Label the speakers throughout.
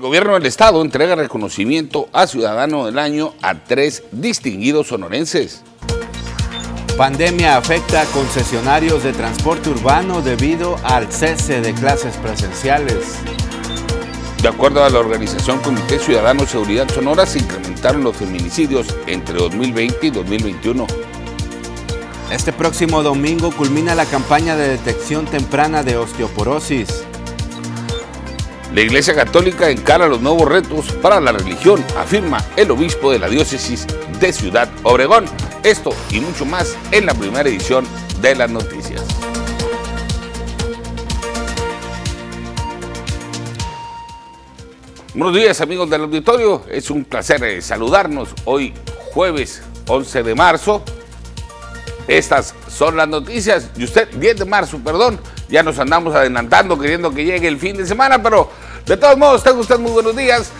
Speaker 1: gobierno del estado entrega reconocimiento a Ciudadano del Año a tres distinguidos sonorenses.
Speaker 2: Pandemia afecta a concesionarios de transporte urbano debido al cese de clases presenciales.
Speaker 1: De acuerdo a la organización Comité Ciudadano Seguridad Sonora, se incrementaron los feminicidios entre 2020 y 2021.
Speaker 2: Este próximo domingo culmina la campaña de detección temprana de osteoporosis.
Speaker 1: La Iglesia Católica encara los nuevos retos para la religión, afirma el obispo de la diócesis de Ciudad Obregón. Esto y mucho más en la primera edición de las noticias. Buenos días amigos del auditorio, es un placer eh, saludarnos hoy jueves 11 de marzo. Estas son las noticias y usted 10 de marzo, perdón, ya nos andamos adelantando queriendo que llegue el fin de semana, pero de todos modos, tengo usted muy buenos días.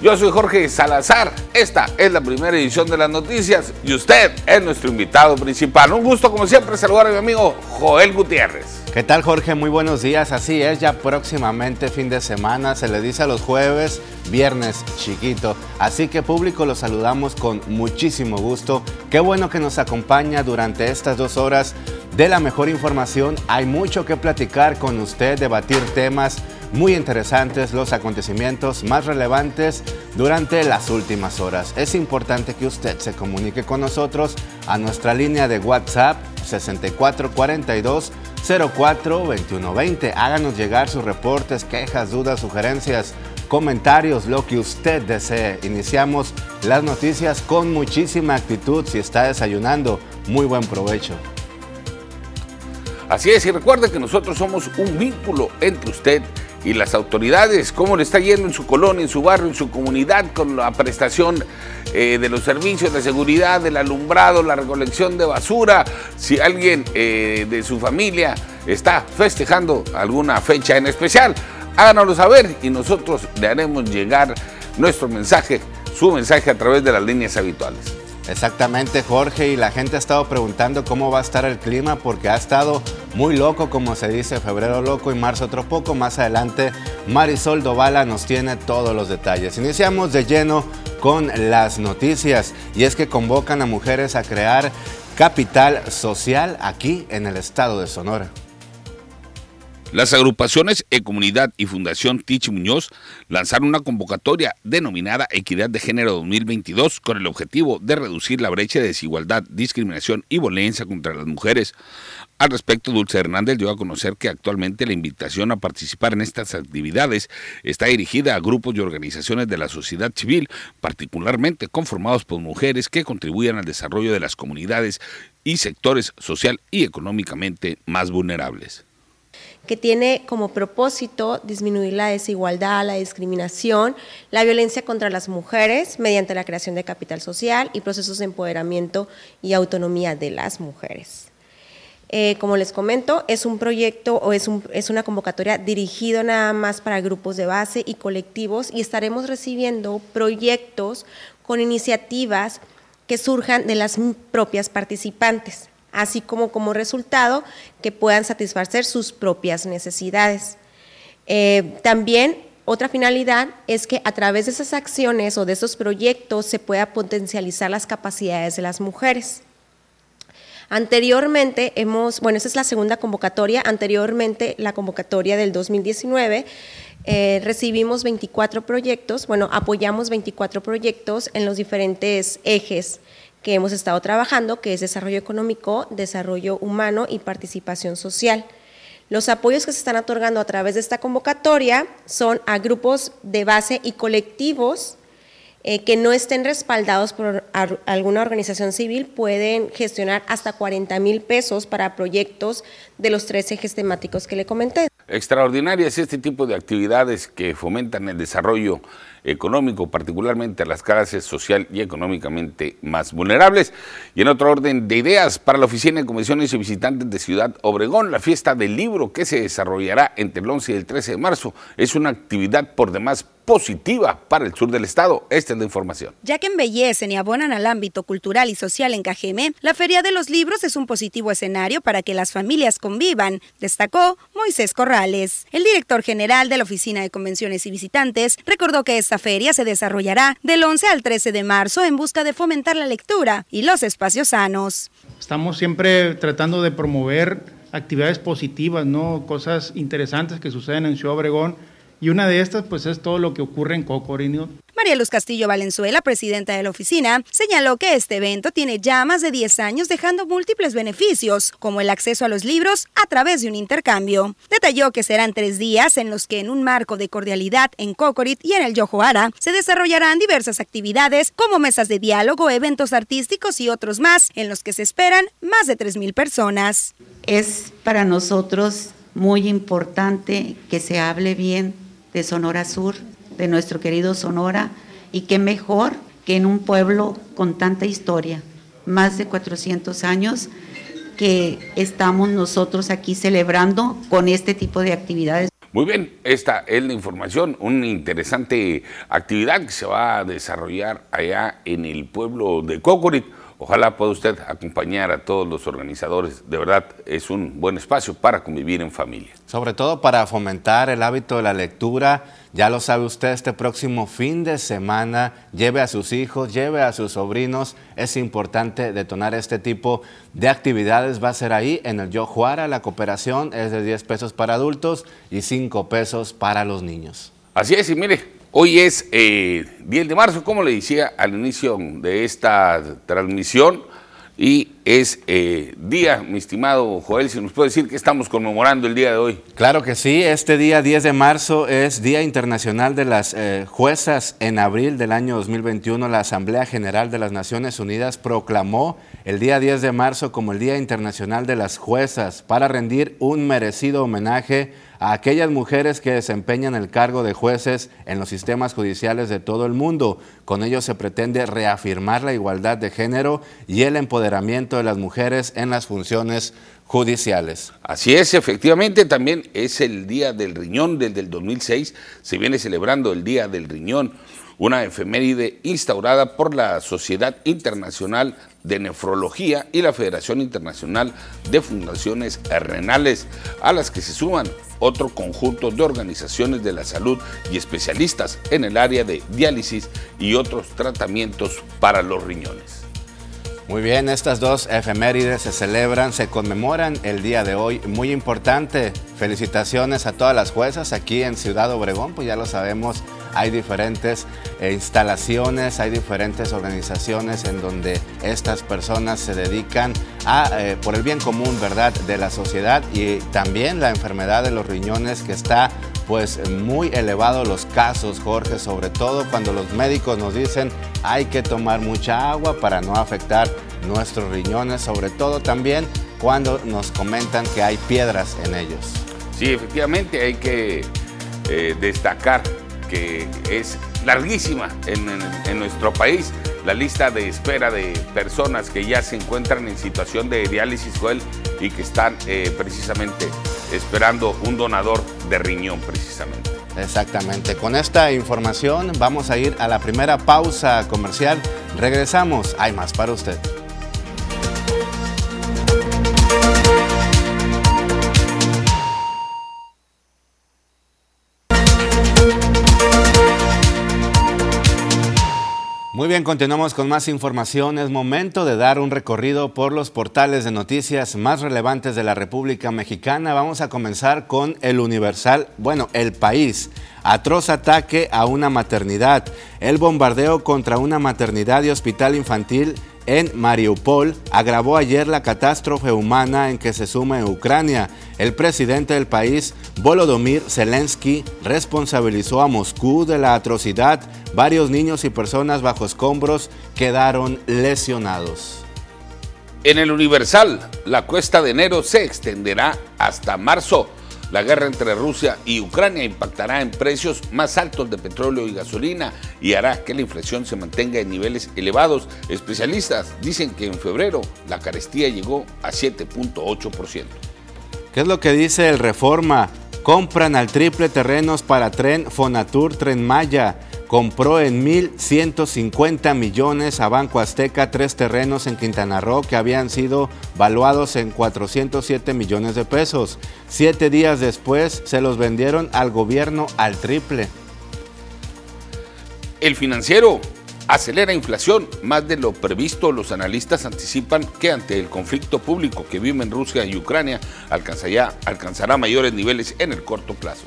Speaker 1: Yo soy Jorge Salazar, esta es la primera edición de las noticias y usted es nuestro invitado principal. Un gusto como siempre saludar a mi amigo Joel Gutiérrez.
Speaker 2: ¿Qué tal Jorge? Muy buenos días. Así es, ya próximamente fin de semana, se le dice a los jueves, viernes chiquito. Así que público lo saludamos con muchísimo gusto. Qué bueno que nos acompaña durante estas dos horas de la mejor información. Hay mucho que platicar con usted, debatir temas muy interesantes, los acontecimientos más relevantes durante las últimas horas. Es importante que usted se comunique con nosotros a nuestra línea de WhatsApp 6442 04 2120. Háganos llegar sus reportes, quejas, dudas, sugerencias, comentarios, lo que usted desee. Iniciamos las noticias con muchísima actitud. Si está desayunando, muy buen provecho.
Speaker 1: Así es, y recuerde que nosotros somos un vínculo entre usted y las autoridades. ¿Cómo le está yendo en su colonia, en su barrio, en su comunidad con la prestación eh, de los servicios de seguridad, del alumbrado, la recolección de basura? Si alguien eh, de su familia está festejando alguna fecha en especial, háganoslo saber y nosotros le haremos llegar nuestro mensaje, su mensaje a través de las líneas habituales.
Speaker 2: Exactamente, Jorge, y la gente ha estado preguntando cómo va a estar el clima porque ha estado muy loco, como se dice, febrero loco y marzo otro poco. Más adelante, Marisol Dovala nos tiene todos los detalles. Iniciamos de lleno con las noticias y es que convocan a mujeres a crear capital social aquí en el estado de Sonora.
Speaker 1: Las agrupaciones E-Comunidad y Fundación Tichi Muñoz lanzaron una convocatoria denominada Equidad de Género 2022 con el objetivo de reducir la brecha de desigualdad, discriminación y violencia contra las mujeres. Al respecto, Dulce Hernández dio a conocer que actualmente la invitación a participar en estas actividades está dirigida a grupos y organizaciones de la sociedad civil, particularmente conformados por mujeres que contribuyan al desarrollo de las comunidades y sectores social y económicamente más vulnerables
Speaker 3: que tiene como propósito disminuir la desigualdad, la discriminación, la violencia contra las mujeres mediante la creación de capital social y procesos de empoderamiento y autonomía de las mujeres. Eh, como les comento, es un proyecto o es, es una convocatoria dirigido nada más para grupos de base y colectivos y estaremos recibiendo proyectos con iniciativas que surjan de las propias participantes así como como resultado que puedan satisfacer sus propias necesidades. Eh, también otra finalidad es que a través de esas acciones o de esos proyectos se pueda potencializar las capacidades de las mujeres. Anteriormente hemos, bueno, esa es la segunda convocatoria, anteriormente la convocatoria del 2019, eh, recibimos 24 proyectos, bueno, apoyamos 24 proyectos en los diferentes ejes que hemos estado trabajando, que es desarrollo económico, desarrollo humano y participación social. Los apoyos que se están otorgando a través de esta convocatoria son a grupos de base y colectivos eh, que no estén respaldados por alguna organización civil, pueden gestionar hasta 40 mil pesos para proyectos de los tres ejes temáticos que le comenté.
Speaker 1: Extraordinarias este tipo de actividades que fomentan el desarrollo económico, particularmente a las clases social y económicamente más vulnerables. Y en otro orden de ideas, para la Oficina de Comisiones y Visitantes de Ciudad Obregón, la fiesta del libro que se desarrollará entre el 11 y el 13 de marzo es una actividad por demás positiva para el sur del estado. Esta es la información.
Speaker 4: Ya que embellecen y abonan al ámbito cultural y social en Cajeme, la Feria de los Libros es un positivo escenario para que las familias convivan, destacó Moisés Corrales. El director general de la Oficina de Convenciones y Visitantes recordó que esta feria se desarrollará del 11 al 13 de marzo en busca de fomentar la lectura y los espacios sanos.
Speaker 5: Estamos siempre tratando de promover actividades positivas, ¿no? Cosas interesantes que suceden en Ciudad Obregón y una de estas, pues, es todo lo que ocurre en Cocorino.
Speaker 4: María Luz Castillo Valenzuela, presidenta de la oficina, señaló que este evento tiene ya más de 10 años dejando múltiples beneficios, como el acceso a los libros a través de un intercambio. Detalló que serán tres días en los que en un marco de cordialidad en Cocorit y en el Yojoara se desarrollarán diversas actividades como mesas de diálogo, eventos artísticos y otros más, en los que se esperan más de 3.000 personas.
Speaker 6: Es para nosotros muy importante que se hable bien de Sonora Sur, de nuestro querido Sonora, y qué mejor que en un pueblo con tanta historia, más de 400 años, que estamos nosotros aquí celebrando con este tipo de actividades.
Speaker 1: Muy bien, esta es la información, una interesante actividad que se va a desarrollar allá en el pueblo de Cocorit. Ojalá pueda usted acompañar a todos los organizadores. De verdad, es un buen espacio para convivir en familia.
Speaker 2: Sobre todo para fomentar el hábito de la lectura. Ya lo sabe usted, este próximo fin de semana, lleve a sus hijos, lleve a sus sobrinos. Es importante detonar este tipo de actividades. Va a ser ahí en el Yo Juara. La cooperación es de 10 pesos para adultos y 5 pesos para los niños.
Speaker 1: Así es, y mire, Hoy es eh, 10 de marzo, como le decía al inicio de esta transmisión, y es eh, día, mi estimado Joel, si nos puede decir que estamos conmemorando el día de hoy.
Speaker 2: Claro que sí, este día 10 de marzo es Día Internacional de las eh, Juezas. En abril del año 2021, la Asamblea General de las Naciones Unidas proclamó el día 10 de marzo como el Día Internacional de las Juezas para rendir un merecido homenaje a aquellas mujeres que desempeñan el cargo de jueces en los sistemas judiciales de todo el mundo. Con ello se pretende reafirmar la igualdad de género y el empoderamiento de las mujeres en las funciones judiciales.
Speaker 1: Así es, efectivamente, también es el Día del Riñón desde el 2006, se viene celebrando el Día del Riñón, una efeméride instaurada por la Sociedad Internacional de Nefrología y la Federación Internacional de Fundaciones Renales, a las que se suman otro conjunto de organizaciones de la salud y especialistas en el área de diálisis y otros tratamientos para los riñones.
Speaker 2: Muy bien, estas dos efemérides se celebran, se conmemoran el día de hoy. Muy importante, felicitaciones a todas las juezas aquí en Ciudad Obregón, pues ya lo sabemos, hay diferentes eh, instalaciones, hay diferentes organizaciones en donde estas personas se dedican a, eh, por el bien común, ¿verdad?, de la sociedad y también la enfermedad de los riñones que está pues muy elevado los casos, Jorge, sobre todo cuando los médicos nos dicen hay que tomar mucha agua para no afectar nuestros riñones, sobre todo también cuando nos comentan que hay piedras en ellos.
Speaker 1: Sí, efectivamente hay que eh, destacar que es larguísima en, nuestro país la lista de espera de personas que ya se encuentran en situación de diálisis, Joel, y que están eh, precisamente esperando un donador de riñón, precisamente.
Speaker 2: Exactamente. Con esta información vamos a ir a la primera pausa comercial. Regresamos. Hay más para usted. Muy bien, continuamos con más información. Es momento de dar un recorrido por los portales de noticias más relevantes de la República Mexicana. Vamos a comenzar con El Universal, bueno, El País. Atroz ataque a una maternidad. El bombardeo contra una maternidad y hospital infantil en Mariupol agravó ayer la catástrofe humana en que se suma Ucrania. El presidente del país, Volodymyr Zelensky, responsabilizó a Moscú de la atrocidad. Varios niños y personas bajo escombros quedaron lesionados.
Speaker 1: En el Universal, la cuesta de enero se extenderá hasta marzo. La guerra entre Rusia y Ucrania impactará en precios más altos de petróleo y gasolina y hará que la inflación se mantenga en niveles elevados. Especialistas dicen que en febrero la carestía llegó a 7.8%.
Speaker 2: ¿Qué es lo que dice el Reforma? Compran al triple terrenos para tren Fonatur Tren Maya. Compró en 1.150 millones a Banco Azteca tres terrenos en Quintana Roo que habían sido valuados en 407 millones de pesos. Siete días después se los vendieron al gobierno al triple.
Speaker 1: El financiero acelera inflación. Más de lo previsto, los analistas anticipan que ante el conflicto público que vive en Rusia y Ucrania alcanzará, alcanzará mayores niveles en el corto plazo.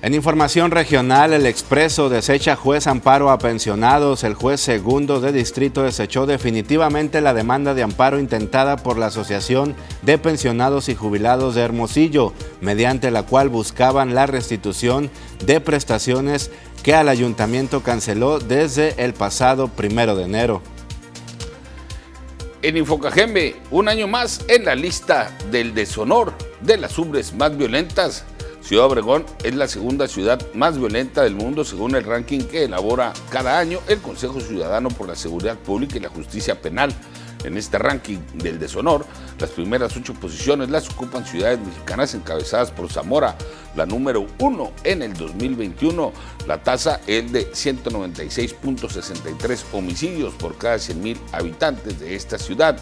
Speaker 2: En información regional, el Expreso desecha juez amparo a pensionados. El juez segundo de distrito desechó definitivamente la demanda de amparo intentada por la Asociación de Pensionados y Jubilados de Hermosillo, mediante la cual buscaban la restitución de prestaciones que al ayuntamiento canceló desde el pasado primero de enero.
Speaker 1: En Infocajembe, un año más en la lista del deshonor de las ubres más violentas Ciudad Obregón es la segunda ciudad más violenta del mundo según el ranking que elabora cada año el Consejo Ciudadano por la Seguridad Pública y la Justicia Penal. En este ranking del deshonor, las primeras ocho posiciones las ocupan ciudades mexicanas encabezadas por Zamora, la número uno en el 2021. La tasa es de 196.63 homicidios por cada 100.000 habitantes de esta ciudad.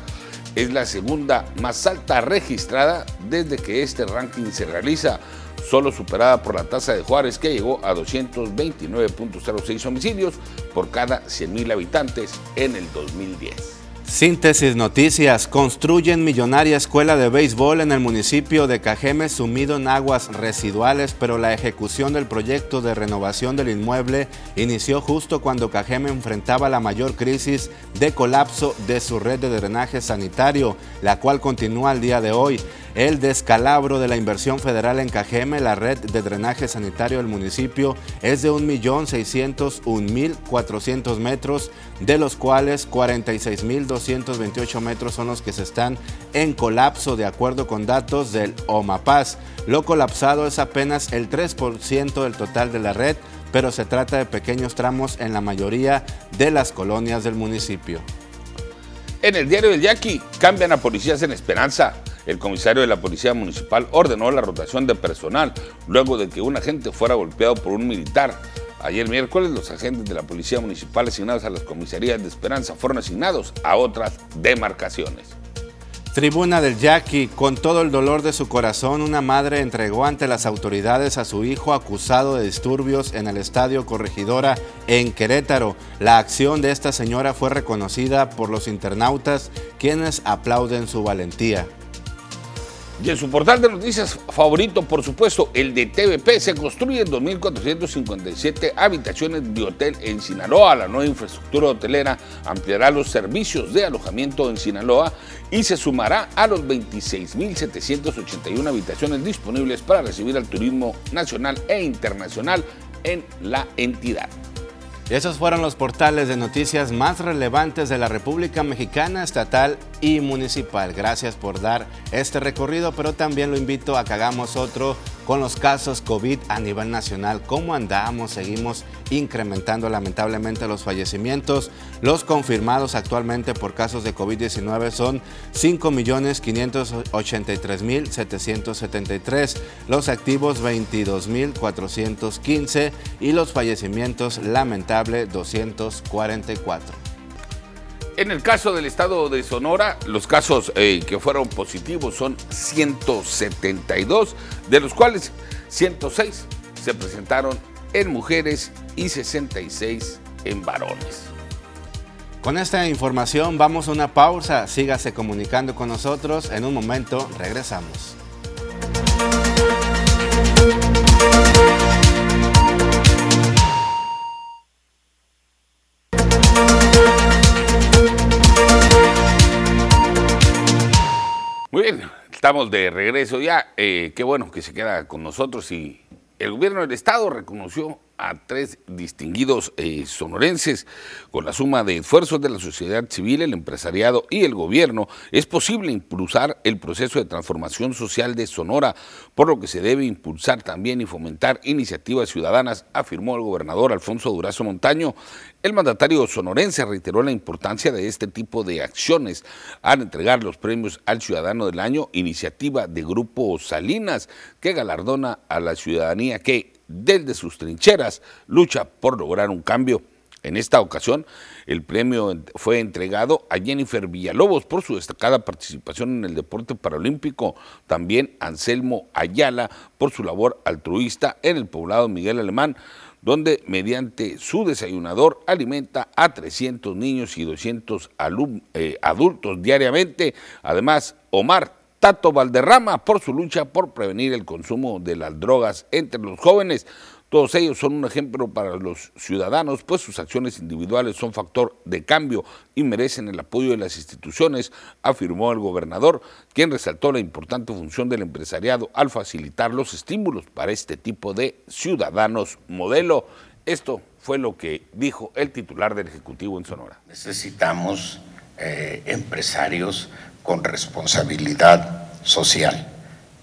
Speaker 1: Es la segunda más alta registrada desde que este ranking se realiza solo superada por la tasa de Juárez que llegó a 229.06 homicidios por cada 100.000 habitantes en el 2010.
Speaker 2: Síntesis Noticias. Construyen millonaria escuela de béisbol en el municipio de Cajeme sumido en aguas residuales, pero la ejecución del proyecto de renovación del inmueble inició justo cuando Cajeme enfrentaba la mayor crisis de colapso de su red de drenaje sanitario, la cual continúa al día de hoy el descalabro de la inversión federal en Cajeme, la red de drenaje sanitario del municipio, es de 1.601.400 metros, de los cuales 46.228 metros son los que se están en colapso de acuerdo con datos del OMAPAS. Lo colapsado es apenas el 3% del total de la red, pero se trata de pequeños tramos en la mayoría de las colonias del municipio.
Speaker 1: En el diario del Yaqui cambian a policías en Esperanza. El comisario de la Policía Municipal ordenó la rotación de personal luego de que un agente fuera golpeado por un militar. Ayer miércoles los agentes de la Policía Municipal asignados a las comisarías de Esperanza fueron asignados a otras demarcaciones.
Speaker 2: Tribuna del Yaqui, con todo el dolor de su corazón, una madre entregó ante las autoridades a su hijo acusado de disturbios en el Estadio Corregidora en Querétaro. La acción de esta señora fue reconocida por los internautas, quienes aplauden su valentía.
Speaker 1: Y en su portal de noticias favorito, por supuesto, el de TVP, se construyen 2.457 habitaciones de hotel en Sinaloa. La nueva infraestructura hotelera ampliará los servicios de alojamiento en Sinaloa y se sumará a los 26.781 habitaciones disponibles para recibir al turismo nacional e internacional en la entidad.
Speaker 2: Esos fueron los portales de noticias más relevantes de la República Mexicana, estatal y municipal. Gracias por dar este recorrido, pero también lo invito a que hagamos otro con los casos COVID a nivel nacional. ¿Cómo andamos? Seguimos incrementando lamentablemente los fallecimientos. Los confirmados actualmente por casos de COVID-19 son 5.583.773, los activos 22.415 y los fallecimientos lamentable 244.
Speaker 1: En el caso del estado de Sonora, los casos eh, que fueron positivos son 172, de los cuales 106 se presentaron en mujeres y 66 en varones.
Speaker 2: Con esta información vamos a una pausa. Sígase comunicando con nosotros. En un momento regresamos.
Speaker 1: Estamos de regreso ya. Eh, qué bueno que se queda con nosotros y el gobierno del estado reconoció a tres distinguidos eh, sonorenses. Con la suma de esfuerzos de la sociedad civil, el empresariado y el gobierno, es posible impulsar el proceso de transformación social de Sonora, por lo que se debe impulsar también y fomentar iniciativas ciudadanas, afirmó el gobernador Alfonso Durazo Montaño. El mandatario sonorense reiteró la importancia de este tipo de acciones al entregar los premios al Ciudadano del Año, iniciativa de Grupo Salinas, que galardona a la ciudadanía que desde sus trincheras lucha por lograr un cambio. En esta ocasión, el premio fue entregado a Jennifer Villalobos por su destacada participación en el deporte paralímpico, también Anselmo Ayala por su labor altruista en el poblado Miguel Alemán, donde mediante su desayunador alimenta a 300 niños y 200 eh, adultos diariamente. Además, Omar Tato Valderrama por su lucha por prevenir el consumo de las drogas entre los jóvenes. Todos ellos son un ejemplo para los ciudadanos, pues sus acciones individuales son factor de cambio y merecen el apoyo de las instituciones, afirmó el gobernador, quien resaltó la importante función del empresariado al facilitar los estímulos para este tipo de ciudadanos modelo. Esto fue lo que dijo el titular del Ejecutivo en Sonora.
Speaker 7: Necesitamos eh, empresarios con responsabilidad social.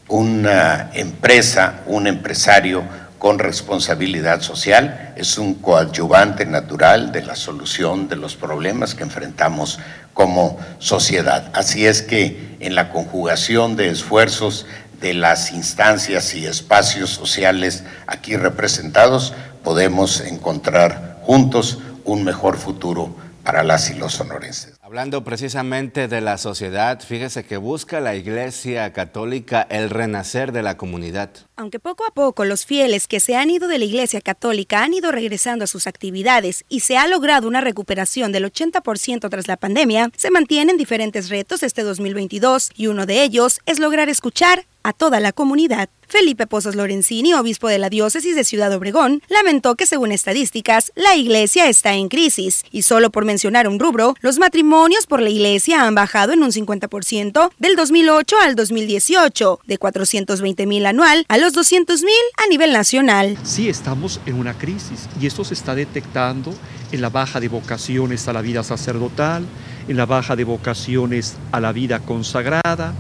Speaker 7: Una empresa, un empresario con responsabilidad social es un coadyuvante natural de la solución de los problemas que enfrentamos como sociedad. Así es que en la conjugación de esfuerzos de las instancias y espacios sociales aquí representados, podemos encontrar juntos un mejor futuro para las y los sonorenses.
Speaker 2: Hablando precisamente de la sociedad, fíjese que busca la Iglesia Católica el renacer de la comunidad.
Speaker 4: Aunque poco a poco los fieles que se han ido de la Iglesia Católica han ido regresando a sus actividades y se ha logrado una recuperación del 80% tras la pandemia, se mantienen diferentes retos este 2022 y uno de ellos es lograr escuchar a toda la comunidad. Felipe Pozos Lorenzini, obispo de la diócesis de Ciudad Obregón, lamentó que según estadísticas, la iglesia está en crisis y solo por mencionar un rubro, los matrimonios por la iglesia han bajado en un 50% del 2008 al 2018, de 420 mil anual a los 200 mil a nivel nacional.
Speaker 8: Sí, estamos en una crisis y esto se está detectando en la baja de vocaciones a la vida sacerdotal, en la baja de vocaciones a la vida consagrada,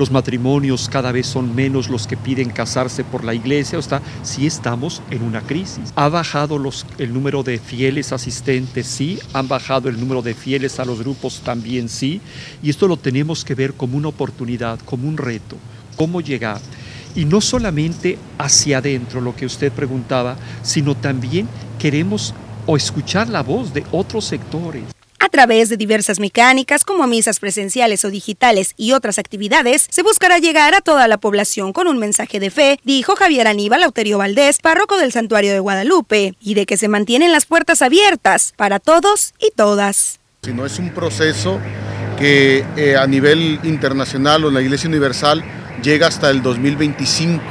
Speaker 8: los matrimonios cada vez son menos los que piden casarse por la iglesia, o sea, sí estamos en una crisis. ¿Ha bajado los, el número de fieles asistentes? Sí. ¿Han bajado el número de fieles a los grupos? También sí. Y esto lo tenemos que ver como una oportunidad, como un reto. ¿Cómo llegar? Y no solamente hacia adentro, lo que usted preguntaba, sino también queremos o escuchar la voz de otros sectores.
Speaker 4: A través de diversas mecánicas como misas presenciales o digitales y otras actividades, se buscará llegar a toda la población con un mensaje de fe, dijo Javier Aníbal Auterio Valdés, párroco del Santuario de Guadalupe, y de que se mantienen las puertas abiertas para todos y todas.
Speaker 9: Si no es un proceso que eh, a nivel internacional o en la Iglesia Universal llega hasta el 2025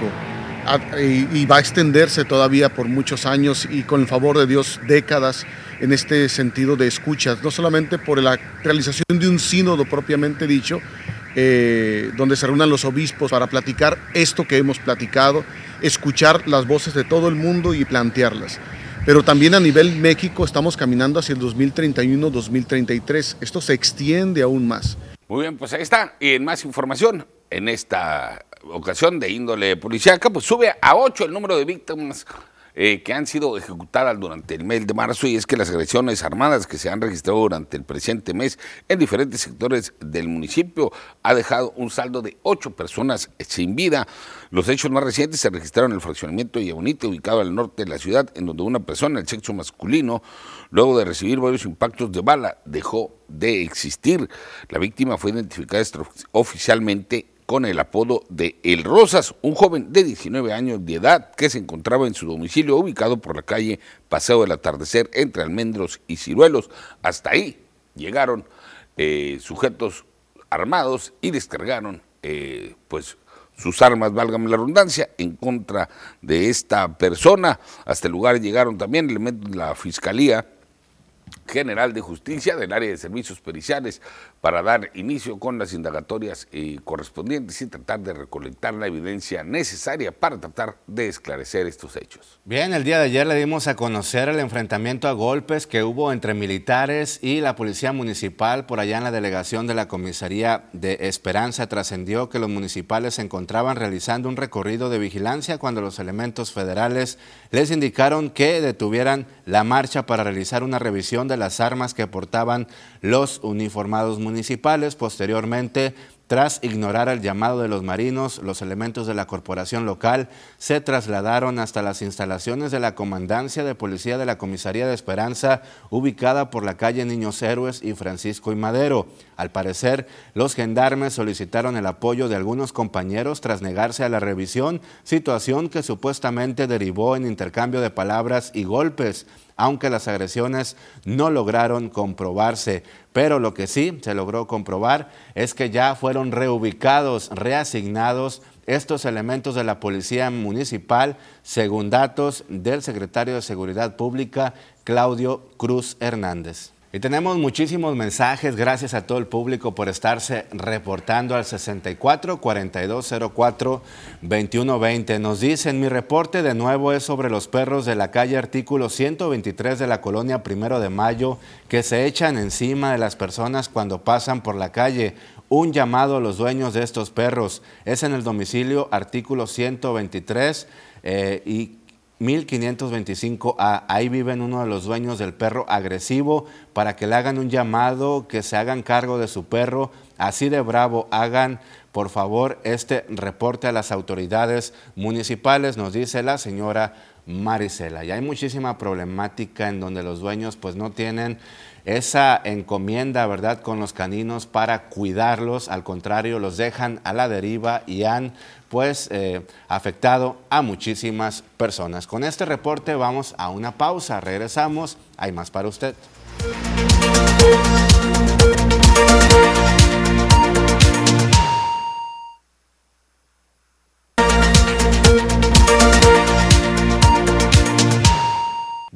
Speaker 9: y va a extenderse todavía por muchos años y con el favor de Dios décadas en este sentido de escuchas, no solamente por la realización de un sínodo propiamente dicho, eh, donde se reúnan los obispos para platicar esto que hemos platicado, escuchar las voces de todo el mundo y plantearlas. Pero también a nivel México estamos caminando hacia el 2031-2033. Esto se extiende aún más.
Speaker 1: Muy bien, pues ahí está. Y en más información, en esta ocasión de índole policiaca, pues sube a 8 el número de víctimas eh, que han sido ejecutadas durante el mes de marzo y es que las agresiones armadas que se han registrado durante el presente mes en diferentes sectores del municipio ha dejado un saldo de ocho personas sin vida. Los hechos más recientes se registraron en el fraccionamiento de Yabonite, ubicado al norte de la ciudad, en donde una persona, el sexo masculino, luego de recibir varios impactos de bala, dejó de existir. La víctima fue identificada oficialmente con el apodo de El Rosas, un joven de 19 años de edad que se encontraba en su domicilio ubicado por la calle Paseo del Atardecer entre Almendros y Ciruelos. Hasta ahí llegaron eh, sujetos armados y descargaron eh, pues sus armas, válgame la redundancia, en contra de esta persona. Hasta el lugar llegaron también elementos de la Fiscalía General de Justicia del área de servicios periciales para dar inicio con las indagatorias correspondientes y tratar de recolectar la evidencia necesaria para tratar de esclarecer estos hechos.
Speaker 2: Bien, el día de ayer le dimos a conocer el enfrentamiento a golpes que hubo entre militares y la policía municipal por allá en la delegación de la comisaría de Esperanza. Trascendió que los municipales se encontraban realizando un recorrido de vigilancia cuando los elementos federales les indicaron que detuvieran la marcha para realizar una revisión de las armas que portaban los uniformados municipales. Posteriormente, tras ignorar el llamado de los marinos, los elementos de la corporación local se trasladaron hasta las instalaciones de la Comandancia de Policía de la Comisaría de Esperanza, ubicada por la calle Niños Héroes y Francisco y Madero. Al parecer, los gendarmes solicitaron el apoyo de algunos compañeros tras negarse a la revisión, situación que supuestamente derivó en intercambio de palabras y golpes aunque las agresiones no lograron comprobarse. Pero lo que sí se logró comprobar es que ya fueron reubicados, reasignados estos elementos de la Policía Municipal, según datos del secretario de Seguridad Pública, Claudio Cruz Hernández. Y tenemos muchísimos mensajes, gracias a todo el público por estarse reportando al 64 4204 2120. Nos dicen, mi reporte de nuevo es sobre los perros de la calle artículo 123 de la colonia Primero de Mayo que se echan encima de las personas cuando pasan por la calle. Un llamado a los dueños de estos perros es en el domicilio artículo 123 eh, y 1525A. Ahí viven uno de los dueños del perro agresivo para que le hagan un llamado, que se hagan cargo de su perro. Así de bravo, hagan por favor este reporte a las autoridades municipales, nos dice la señora Marisela. Y hay muchísima problemática en donde los dueños pues no tienen esa encomienda, ¿verdad?, con los caninos para cuidarlos, al contrario, los dejan a la deriva y han pues eh, afectado a muchísimas personas. Con este reporte vamos a una pausa, regresamos, hay más para usted.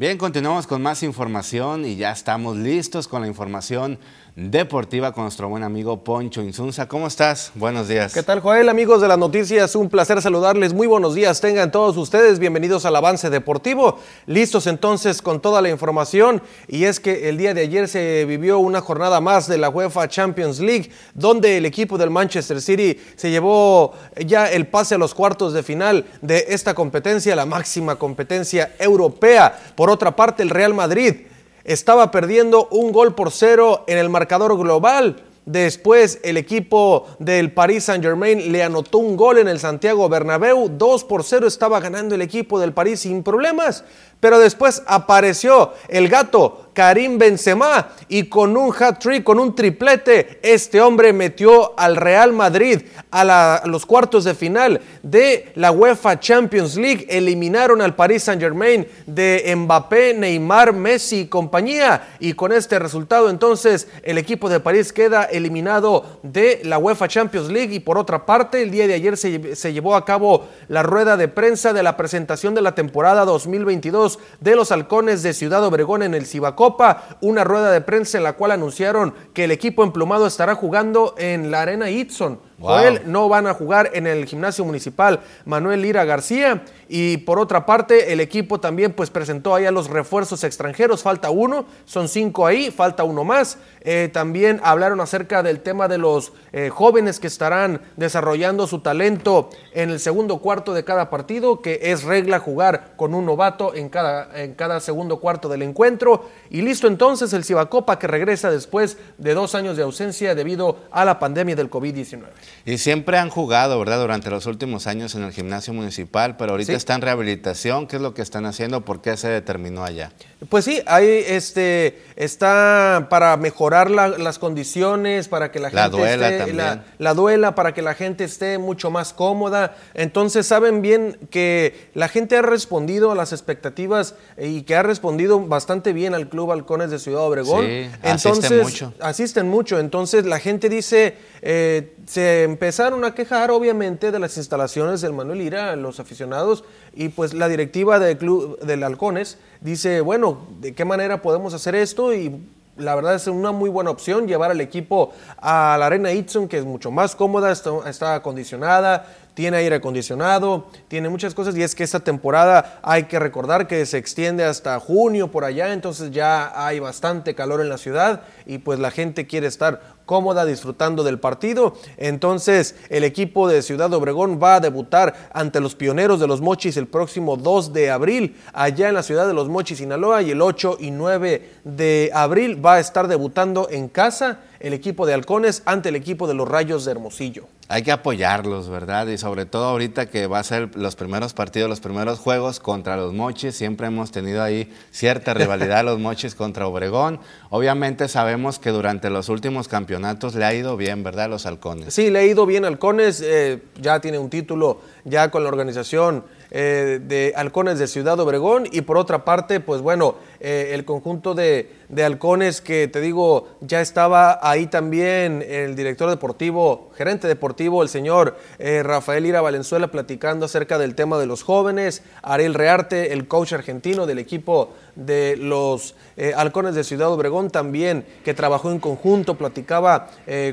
Speaker 2: Bien, continuamos con más información y ya estamos listos con la información deportiva con nuestro buen amigo Poncho Insunza. ¿Cómo estás? Buenos días.
Speaker 10: ¿Qué tal, Joel? Amigos de las noticias, un placer saludarles. Muy buenos días. Tengan todos ustedes bienvenidos al avance deportivo. Listos entonces con toda la información. Y es que el día de ayer se vivió una jornada más de la UEFA Champions League, donde el equipo del Manchester City se llevó ya el pase a los cuartos de final de esta competencia, la máxima competencia europea. Por otra parte, el Real Madrid estaba perdiendo un gol por cero en el marcador global. Después el equipo del Paris Saint Germain le anotó un gol en el Santiago Bernabéu. 2 por 0 estaba ganando el equipo del París sin problemas. Pero después apareció el gato Karim Benzema y con un hat-trick, con un triplete, este hombre metió al Real Madrid a, los cuartos de final de la UEFA Champions League. Eliminaron al Paris Saint-Germain de Mbappé, Neymar, Messi y compañía. Y con este resultado entonces el equipo de París queda eliminado de la UEFA Champions League. Y por otra parte, el día de ayer se, se llevó a cabo la rueda de prensa de la presentación de la temporada 2022 de los halcones de Ciudad Obregón en el Cibaco Copa, una rueda de prensa en la cual anunciaron que el equipo emplumado estará jugando en la Arena Itson Joel no van a jugar en el gimnasio municipal Manuel Lira García. Y por otra parte, el equipo también pues presentó ahí a los refuerzos extranjeros. Falta uno, son cinco ahí, falta uno más. Eh, también hablaron acerca del tema de los eh, jóvenes que estarán desarrollando su talento en el segundo cuarto de cada partido, que es regla jugar con un novato en cada, en cada segundo cuarto del encuentro. Y listo entonces el Cibacopa que regresa después de dos años de ausencia debido a la pandemia del COVID-19.
Speaker 2: Y siempre han jugado, ¿verdad? Durante los últimos años en el gimnasio municipal, pero ahorita está en rehabilitación. ¿Qué es lo que están haciendo? ¿Por qué se determinó allá?
Speaker 10: Pues sí, ahí este, está para mejorar las condiciones, para que la, gente
Speaker 2: duela esté,
Speaker 10: La, duela, para que la gente esté mucho más cómoda. Entonces saben bien que la gente ha respondido a las expectativas y que ha respondido bastante bien al Club Halcones de Ciudad Obregón.
Speaker 2: Sí, Entonces, asisten mucho.
Speaker 10: Asisten mucho. Entonces la gente dice, eh, se empezaron a quejar obviamente de las instalaciones del Manuel Ira, los aficionados, y pues la directiva del club del Halcones dice, bueno, ¿de qué manera podemos hacer esto? Y la verdad es una muy buena opción llevar al equipo a la Arena Itson, que es mucho más cómoda, está, está acondicionada, tiene aire acondicionado, tiene muchas cosas y es que esta temporada hay que recordar que se extiende hasta junio por allá, entonces ya hay bastante calor en la ciudad y pues la gente quiere estar cómoda disfrutando del partido. Entonces el equipo de Ciudad Obregón va a debutar ante los pioneros de los Mochis el próximo 2 de abril allá en la ciudad de los Mochis, Sinaloa y el 8 y 9 de abril va a estar debutando en casa el equipo de Halcones ante el equipo de los Rayos de Hermosillo.
Speaker 2: Hay que apoyarlos, ¿verdad? Y sobre todo ahorita que va a ser los primeros partidos, los primeros juegos contra los Mochis. Siempre hemos tenido ahí cierta rivalidad los Mochis contra Obregón. Obviamente sabemos que durante los últimos campeonatos le ha ido bien, ¿verdad? Los halcones.
Speaker 10: Sí, le ha ido bien Halcones. Eh, ya tiene un título ya con la organización eh, de Halcones de Ciudad Obregón. Y por otra parte, pues bueno, eh, el conjunto de, de, Halcones que te digo, ya estaba ahí también el director deportivo, gerente deportivo, el señor eh, Rafael Ira Valenzuela, platicando acerca del tema de los jóvenes. Ariel Rearte, el coach argentino del equipo de los Halcones de Ciudad Obregón, también que trabajó en conjunto, platicaba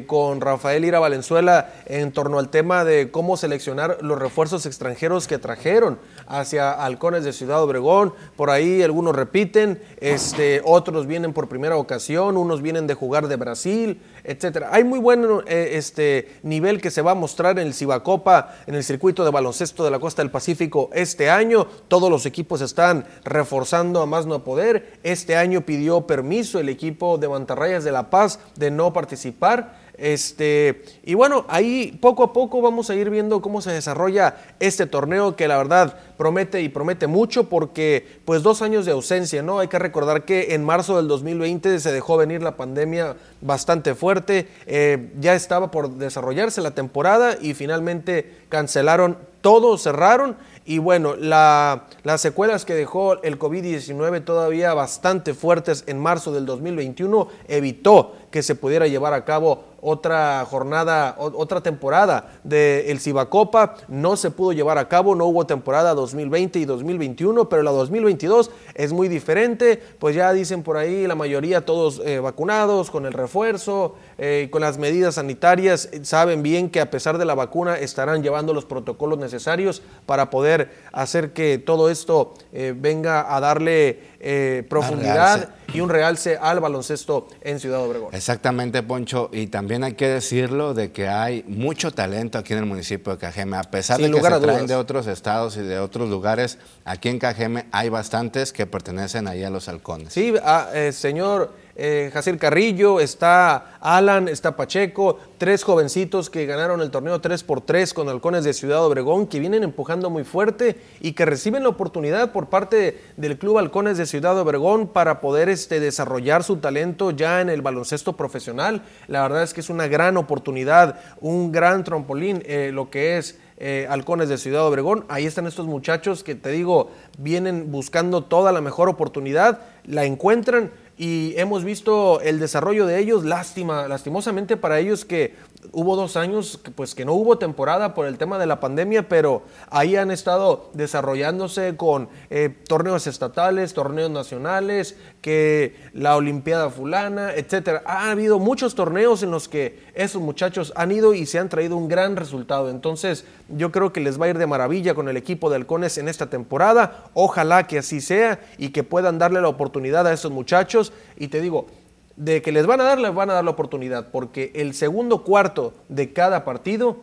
Speaker 10: con Rafael Ira Valenzuela en torno al tema de cómo seleccionar los refuerzos extranjeros que trajeron hacia Halcones de Ciudad Obregón. Por ahí algunos repiten, este, otros vienen por primera ocasión, unos vienen de jugar de Brasil, etcétera. Hay muy buen eh, este, nivel que se va a mostrar en el Cibacopa, en el circuito de baloncesto de la costa del Pacífico este año. Todos los equipos están reforzando a más no poder. Este año pidió permiso el equipo de Mantarrayas de La Paz de no participar. Este, y bueno, ahí poco a poco vamos a ir viendo cómo se desarrolla este torneo que la verdad promete y promete mucho porque pues dos años de ausencia, ¿no? Hay que recordar que en marzo del 2020 se dejó venir la pandemia bastante fuerte, eh, ya estaba por desarrollarse la temporada y finalmente cancelaron todo, cerraron y bueno, las secuelas que dejó el COVID-19 todavía bastante fuertes en marzo del 2021 evitó que se pudiera llevar a cabo otra jornada, otra temporada del el Cibacopa. No se pudo llevar a cabo, no hubo temporada 2020 y 2021, pero la 2022 es muy diferente. Pues ya dicen por ahí la mayoría todos eh, vacunados con el refuerzo, eh, con las medidas sanitarias. Saben bien que a pesar de la vacuna estarán llevando los protocolos necesarios para poder hacer que todo esto eh, venga a darle profundidad y un realce al baloncesto en Ciudad Obregón.
Speaker 2: Exactamente, Poncho. Y también hay que decirlo de que hay mucho talento aquí en el municipio de Cajeme. A pesar de que se traen de otros estados y de otros lugares, aquí en Cajeme hay bastantes que pertenecen ahí a los halcones.
Speaker 10: Sí, ah, eh, señor eh, Carrillo, está Alan, está Pacheco, tres jovencitos que ganaron el torneo 3x3 con Halcones de Ciudad Obregón, que vienen empujando muy fuerte y que reciben la oportunidad por parte del Club Halcones de Ciudad Obregón para poder este, desarrollar su talento ya en el baloncesto profesional. La verdad es que es una gran oportunidad, un gran trampolín, eh, lo que es eh, Halcones de Ciudad Obregón. Ahí están estos muchachos que te digo, vienen buscando toda la mejor oportunidad, la encuentran y hemos visto el desarrollo de ellos, lástima, lastimosamente para ellos que hubo dos años pues que no hubo temporada por el tema de la pandemia, pero ahí han estado desarrollándose con eh, torneos estatales, torneos nacionales, que la Olimpiada fulana, etcétera. Ha habido muchos torneos en los que esos muchachos han ido y se han traído un gran resultado. Entonces, yo creo que les va a ir de maravilla con el equipo de Halcones en esta temporada. Ojalá que así sea y que puedan darle la oportunidad a esos muchachos y te digo, de que les van a dar, les van a dar la oportunidad, porque el segundo cuarto de cada partido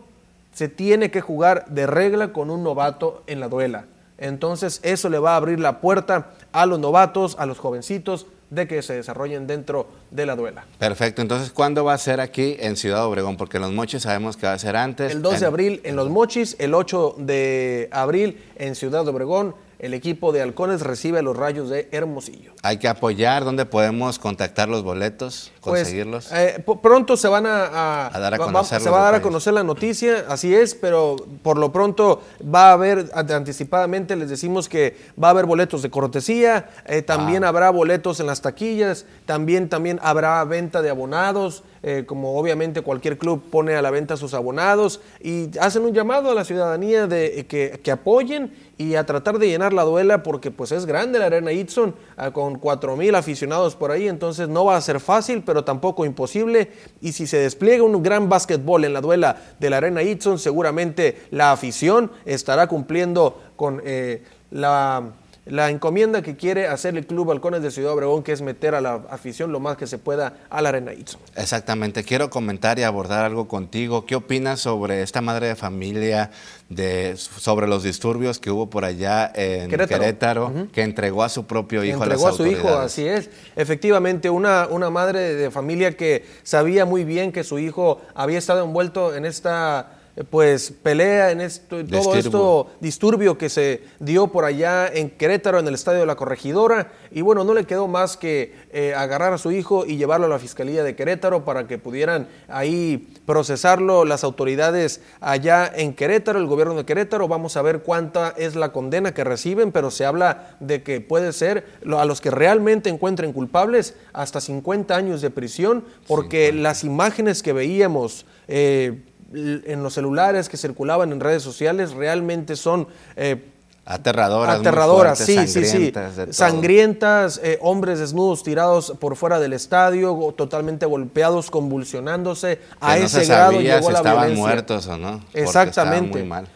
Speaker 10: se tiene que jugar de regla con un novato en la duela. Entonces eso le va a abrir la puerta a los novatos, a los jovencitos, de que se desarrollen dentro de la duela.
Speaker 2: Perfecto, entonces ¿cuándo va a ser aquí en Ciudad Obregón? Porque en Los Mochis sabemos que va a ser antes.
Speaker 10: El 2 de abril en Los Mochis, el 8 de abril en Ciudad Obregón, el equipo de Halcones recibe los rayos de Hermosillo.
Speaker 2: Hay que apoyar, ¿dónde podemos contactar los boletos, pues, conseguirlos?
Speaker 10: Eh, pronto se van a,
Speaker 2: dar a conocer.
Speaker 10: se va a dar a conocer la noticia, así es, pero por lo pronto va a haber, anticipadamente les decimos que va a haber boletos de cortesía, eh, también habrá boletos en las taquillas, también, también habrá venta de abonados. eh, como obviamente cualquier club pone a la venta sus abonados y hacen un llamado a la ciudadanía de que, que apoyen y a tratar de llenar la duela porque pues es grande la Arena Itson ah, con cuatro mil aficionados por ahí, entonces no va a ser fácil, pero tampoco imposible. Y si se despliega un gran básquetbol en la duela de la Arena Itson, seguramente la afición estará cumpliendo con eh, la la encomienda que quiere hacer el Club Balcones de Ciudad Obregón, que es meter a la afición lo más que se pueda a la Arena Itzo.
Speaker 2: Exactamente. Quiero comentar y abordar algo contigo. ¿Qué opinas sobre esta madre de familia, de, sobre los disturbios que hubo por allá en Querétaro, que entregó a su propio hijo a las
Speaker 10: Entregó a su hijo, así es. Efectivamente, una, una madre de familia que sabía muy bien que su hijo había estado envuelto en esta pues pelea en esto, todo esto disturbio que se dio por allá en Querétaro, en el estadio de la Corregidora. Y bueno, no le quedó más que eh, agarrar a su hijo y llevarlo a la Fiscalía de Querétaro para que pudieran ahí procesarlo las autoridades allá en Querétaro, el gobierno de Querétaro. Vamos a ver cuánta es la condena que reciben, pero se habla de que puede ser a los que realmente encuentren culpables hasta 50 años de prisión, porque las imágenes que veíamos... Eh, en los celulares que circulaban en redes sociales realmente son
Speaker 2: eh, aterradoras.
Speaker 10: Aterradoras, sí, sí, sí. Sangrientas, eh, hombres desnudos tirados por fuera del estadio, totalmente golpeados, convulsionándose. a ese grado llegó la
Speaker 2: estaban muertos o no.
Speaker 10: Exactamente. Muy mal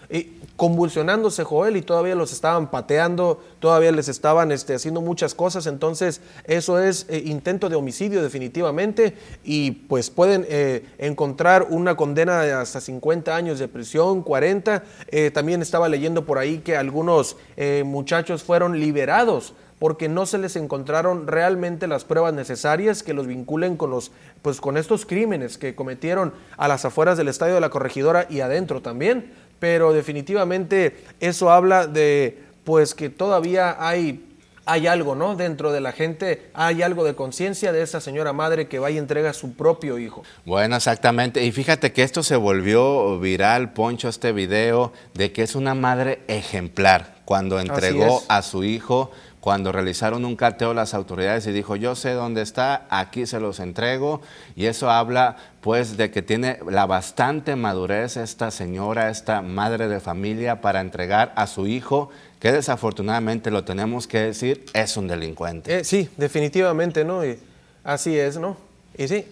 Speaker 10: convulsionándose Joel y todavía los estaban pateando, todavía les estaban este, haciendo muchas cosas, entonces eso es eh, intento de homicidio definitivamente y pues pueden eh, encontrar una condena de hasta 50 años de prisión, 40. Eh, también estaba leyendo por ahí que algunos muchachos fueron liberados porque no se les encontraron realmente las pruebas necesarias que los vinculen con los pues con estos crímenes que cometieron a las afueras del estadio de la corregidora y adentro también pero definitivamente eso habla de pues que todavía hay hay algo, ¿no? Dentro de la gente hay algo de conciencia de esa señora madre que va y entrega a su propio hijo.
Speaker 2: Bueno, exactamente. Y fíjate que esto se volvió viral, Poncho, este video, de que es una madre ejemplar cuando entregó a su hijo cuando realizaron un cateo las autoridades y dijo, yo sé dónde está, aquí se los entrego. Y eso habla pues de que tiene la bastante madurez esta señora, esta madre de familia para entregar a su hijo, que desafortunadamente lo tenemos que decir, es un delincuente.
Speaker 10: Eh, sí, definitivamente, ¿no? Y así es, ¿no? Y sí,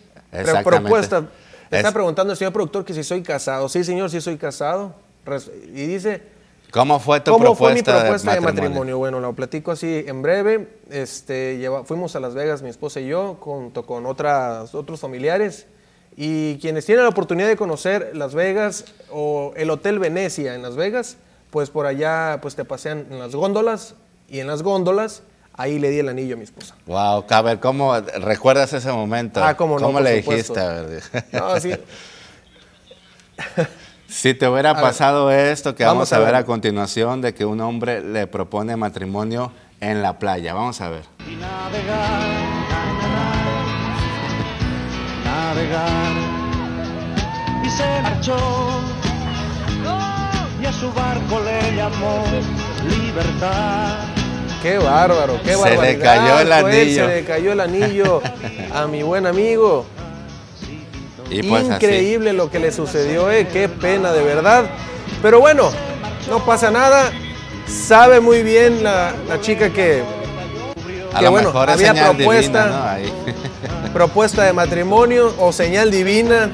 Speaker 10: propuesta. está preguntando el señor productor que si soy casado. Sí, señor, sí soy casado. Y dice,
Speaker 2: ¿Cómo fue tu
Speaker 10: ¿Cómo
Speaker 2: fue
Speaker 10: mi propuesta de matrimonio? Bueno, lo platico así en breve. Este, fuimos a Las Vegas, mi esposa y yo, junto con otras, otros familiares. Y quienes tienen la oportunidad de conocer Las Vegas o el Hotel Venecia en Las Vegas, pues por allá pues te pasean en las góndolas y en las góndolas ahí le di el anillo a mi esposa.
Speaker 2: Wow, Caber, ¿cómo recuerdas ese momento?
Speaker 10: Ah, cómo no,
Speaker 2: ¿Cómo le dijiste? No, sí. Si te hubiera pasado esto que vamos, a, ver. a continuación, de que un hombre le propone matrimonio en la playa. Vamos a ver. Y navegar, navegar, y se marchó,
Speaker 10: y a su barco le llamó libertad. Qué bárbaro, qué bárbaro.
Speaker 2: Se le cayó el anillo.
Speaker 10: se le cayó el anillo a mi buen amigo. Pues Increíble lo que le sucedió, eh, qué pena de verdad. Pero bueno, no pasa nada. Sabe muy bien la, chica que,
Speaker 2: a bueno, había propuesta,
Speaker 10: propuesta de matrimonio o señal divina.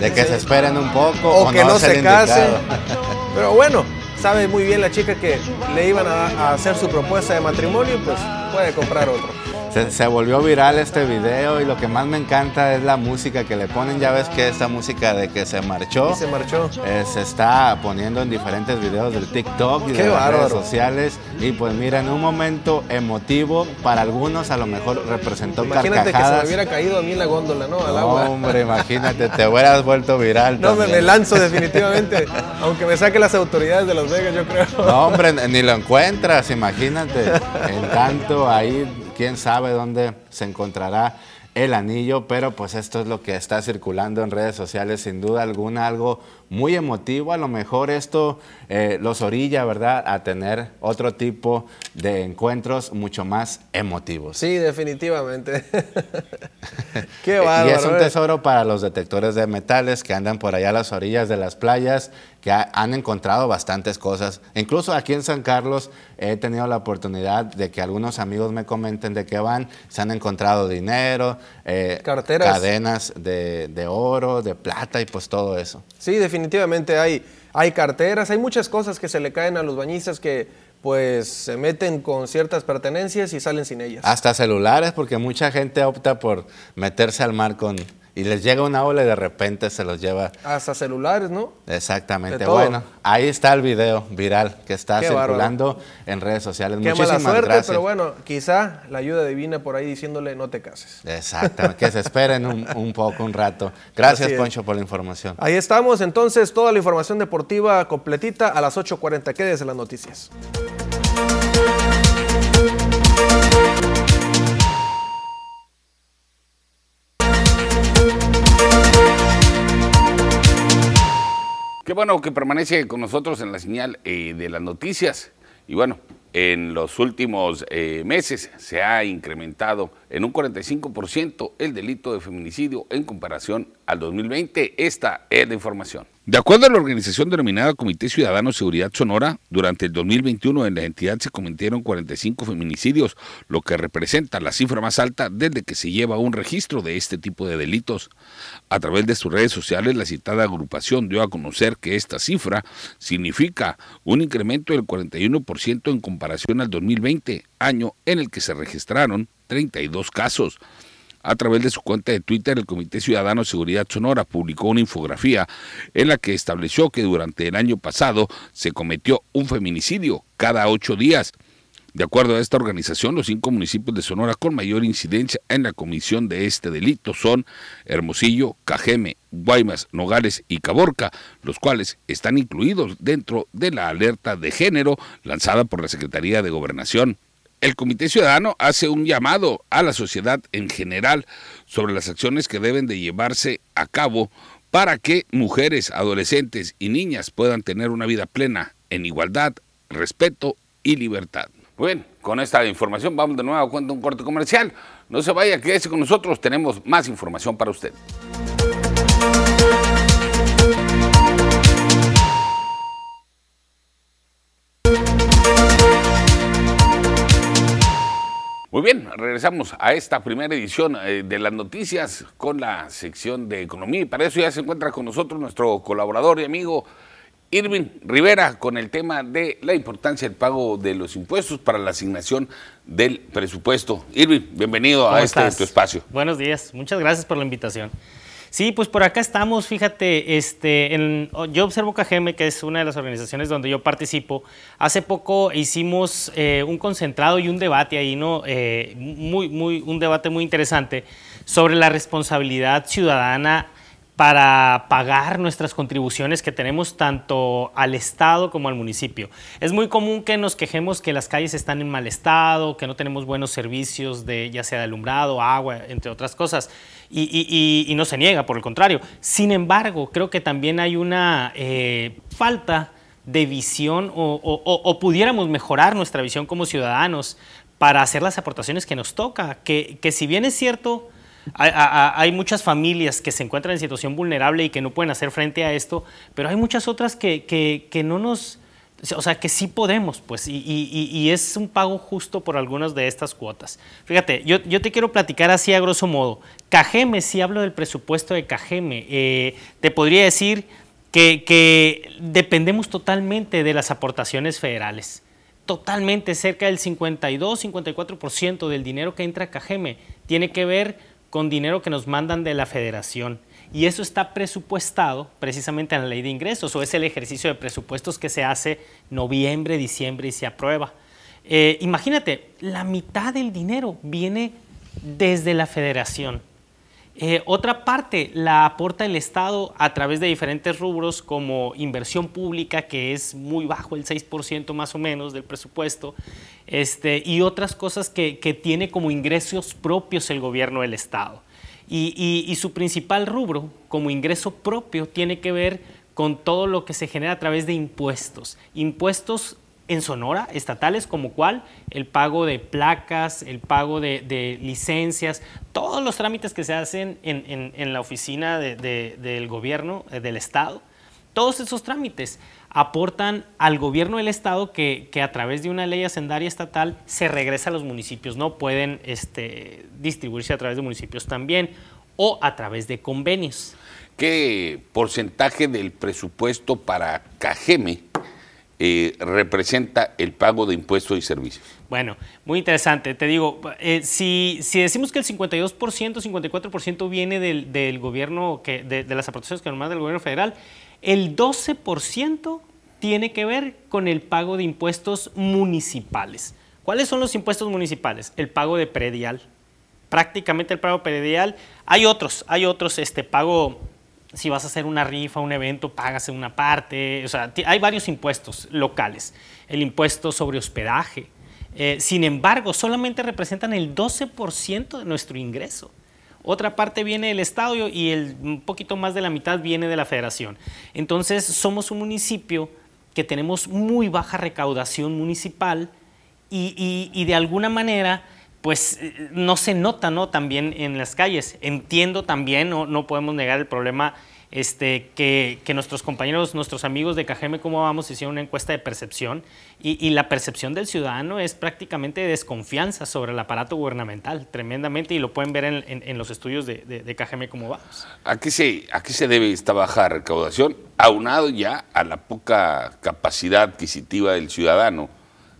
Speaker 2: De que se esperen un poco
Speaker 10: o, que no, se casen. Pero bueno, sabe muy bien la chica que le iban a hacer su propuesta de matrimonio y pues puede comprar otro.
Speaker 2: Se, volvió viral este video y lo que más me encanta es la música que le ponen. Ya ves que esta música de que se marchó.
Speaker 10: se marchó.
Speaker 2: Eh, se está poniendo en diferentes videos del TikTok y de las redes sociales. Y pues mira, en un momento emotivo, para algunos a lo mejor representó
Speaker 10: Imagínate que se me hubiera caído a mí la góndola, ¿no? Al agua.
Speaker 2: Hombre, imagínate, te hubieras vuelto viral.
Speaker 10: No, me, lanzo definitivamente. aunque me saque las autoridades de Las Vegas, yo creo.
Speaker 2: No, hombre, ni lo encuentras, imagínate. En tanto ahí quién sabe dónde se encontrará el anillo, pero pues esto es lo que está circulando en redes sociales, sin duda alguna, algo muy emotivo. A lo mejor esto eh, los orilla, ¿verdad?, a tener otro tipo de encuentros mucho más emotivos.
Speaker 10: Sí, definitivamente.
Speaker 2: Qué bárbaro. Y es un tesoro para los detectores de metales que andan por allá a las orillas de las playas, que han encontrado bastantes cosas. Incluso aquí en San Carlos he tenido la oportunidad de que algunos amigos me comenten de que van, se han encontrado dinero, eh, cadenas de, de oro, de plata y pues todo eso.
Speaker 10: Sí, definitivamente hay, hay carteras, hay muchas cosas que se le caen a los bañistas que pues se meten con ciertas pertenencias y salen sin ellas.
Speaker 2: Hasta celulares, porque mucha gente opta por meterse al mar con y les llega una ola y de repente se los lleva.
Speaker 10: Hasta celulares, ¿no?
Speaker 2: Exactamente. Bueno, ahí está el video viral que está circulando en redes sociales.
Speaker 10: Qué Muchísimas mala suerte, pero bueno, quizá la ayuda divina por ahí diciéndole no te cases.
Speaker 2: Exactamente, que se esperen un, poco, un rato. Gracias, Poncho, por la información.
Speaker 10: Ahí estamos, entonces, toda la información deportiva completita a las 8.40. Quédese las noticias.
Speaker 1: Bueno que permanece con nosotros en la señal eh, de las noticias. Y bueno, en los últimos eh, meses se ha incrementado en un 45% el delito de feminicidio en comparación al 2020. Esta es la información. De acuerdo a la organización denominada Comité Ciudadano Seguridad Sonora, durante el 2021 en la entidad se cometieron 45 feminicidios, lo que representa la cifra más alta desde que se lleva un registro de este tipo de delitos. A través de sus redes sociales, la citada agrupación dio a conocer que esta cifra significa un incremento del 41% en comparación al 2020, año en el que se registraron 32 casos. A través de su cuenta de Twitter, el Comité Ciudadano de Seguridad Sonora publicó una infografía en la que estableció que durante el año pasado se cometió un feminicidio cada ocho días. De acuerdo a esta organización, los cinco municipios de Sonora con mayor incidencia en la comisión de este delito son Hermosillo, Cajeme, Guaymas, Nogales y Caborca, los cuales están incluidos dentro de la alerta de género lanzada por la Secretaría de Gobernación el Comité Ciudadano hace un llamado a la sociedad en general sobre las acciones que deben de llevarse a cabo para que mujeres, adolescentes y niñas puedan tener una vida plena en igualdad, respeto y libertad. Bueno, con esta información vamos de nuevo a cuenta un corte comercial. No se vaya, quédese con nosotros, tenemos más información para usted. Muy bien, regresamos a esta primera edición eh, de las noticias con la sección de economía y para eso ya se encuentra con nosotros nuestro colaborador y amigo Irving Rivera con el tema de la importancia del pago de los impuestos para la asignación del presupuesto. Irving, bienvenido a este tu espacio.
Speaker 11: Buenos días, muchas gracias por la invitación. Sí, pues por acá estamos, fíjate, este, en, yo observo KGM, que es una de las organizaciones donde yo participo. Hace poco hicimos eh, un concentrado y un debate ahí, ¿no? Eh, muy, muy, un debate muy interesante sobre la responsabilidad ciudadana para pagar nuestras contribuciones que tenemos tanto al Estado como al municipio. Es muy común que nos quejemos que las calles están en mal estado, que no tenemos buenos servicios de ya sea de alumbrado, agua, entre otras cosas, y, no se niega, por el contrario. Sin embargo, creo que también hay una eh, falta de visión o, pudiéramos mejorar nuestra visión como ciudadanos para hacer las aportaciones que nos toca, que, que si bien es cierto, hay, muchas familias que se encuentran en situación vulnerable y que no pueden hacer frente a esto, pero hay muchas otras que, no nos, o sea, que sí podemos, pues, y, es un pago justo por algunas de estas cuotas. Fíjate, yo, te quiero platicar así a grosso modo. Cajeme, si hablo del presupuesto de Cajeme, eh, te podría decir que, que dependemos totalmente de las aportaciones federales totalmente cerca del 52-54% del dinero que entra a Cajeme tiene que ver con dinero que nos mandan de la federación. Y eso está presupuestado precisamente en la ley de ingresos, o es el ejercicio de presupuestos que se hace noviembre, diciembre y se aprueba. Eh, imagínate, la mitad del dinero viene desde la federación. Eh, otra parte la aporta el Estado a través de diferentes rubros como inversión pública, que es muy bajo, el 6% más o menos del presupuesto, este, y otras cosas que, tiene como ingresos propios el gobierno del Estado. Y, su principal rubro como ingreso propio tiene que ver con todo lo que se genera a través de impuestos. Impuestos en Sonora, estatales, como cuál, el pago de placas, el pago de, licencias, todos los trámites que se hacen en, la oficina del gobierno, eh, del Estado, todos esos trámites aportan al gobierno del Estado que, a través de una ley hacendaria estatal se regresa a los municipios, no pueden este, distribuirse a través de municipios también o a través de convenios.
Speaker 1: ¿Qué porcentaje del presupuesto para Cajeme eh, representa el pago de impuestos y servicios?
Speaker 11: Bueno, muy interesante. Te digo, eh, si, si, decimos que el 52%, 54% viene del, del gobierno, que, de, las aportaciones que nos manda el gobierno federal, el 12% tiene que ver con el pago de impuestos municipales. ¿Cuáles son los impuestos municipales? El pago de predial. Prácticamente el pago predial. Hay otros, hay otros, este pago si vas a hacer una rifa, un evento, pagas una parte. O sea, hay varios impuestos locales. El impuesto sobre hospedaje. Eh, sin embargo, solamente representan el 12% de nuestro ingreso. Otra parte viene del Estado y el, un poquito más de la mitad viene de la Federación. Entonces, somos un municipio que tenemos muy baja recaudación municipal y, y de alguna manera pues eh, no se nota, ¿no? También en las calles. Entiendo también, no, no podemos negar el problema este, que, nuestros compañeros, nuestros amigos de Cajeme, ¿cómo vamos? Hicieron una encuesta de percepción y, la percepción del ciudadano es prácticamente de desconfianza sobre el aparato gubernamental, tremendamente, y lo pueden ver en, los estudios de, de, Cajeme, ¿cómo vamos?
Speaker 1: ¿A qué, se, ¿A qué se debe esta baja recaudación? Aunado ya a la poca capacidad adquisitiva del ciudadano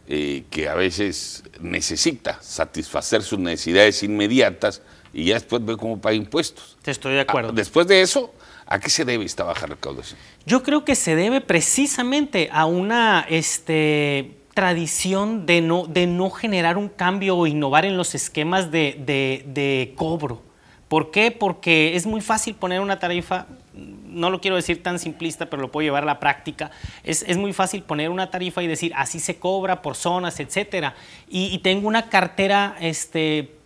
Speaker 1: eh, que a veces necesita satisfacer sus necesidades inmediatas y ya después ve cómo paga impuestos.
Speaker 11: Te estoy de acuerdo.
Speaker 1: Ah, después de eso, ¿a qué se debe esta baja recaudación?
Speaker 11: Yo creo que se debe precisamente a una este, tradición de no, de no generar un cambio o innovar en los esquemas de, de cobro. ¿Por qué? Porque es muy fácil poner una tarifa, no lo quiero decir tan simplista, pero lo puedo llevar a la práctica. Es, muy fácil poner una tarifa y decir, así se cobra por zonas, etcétera. Y, tengo una cartera este,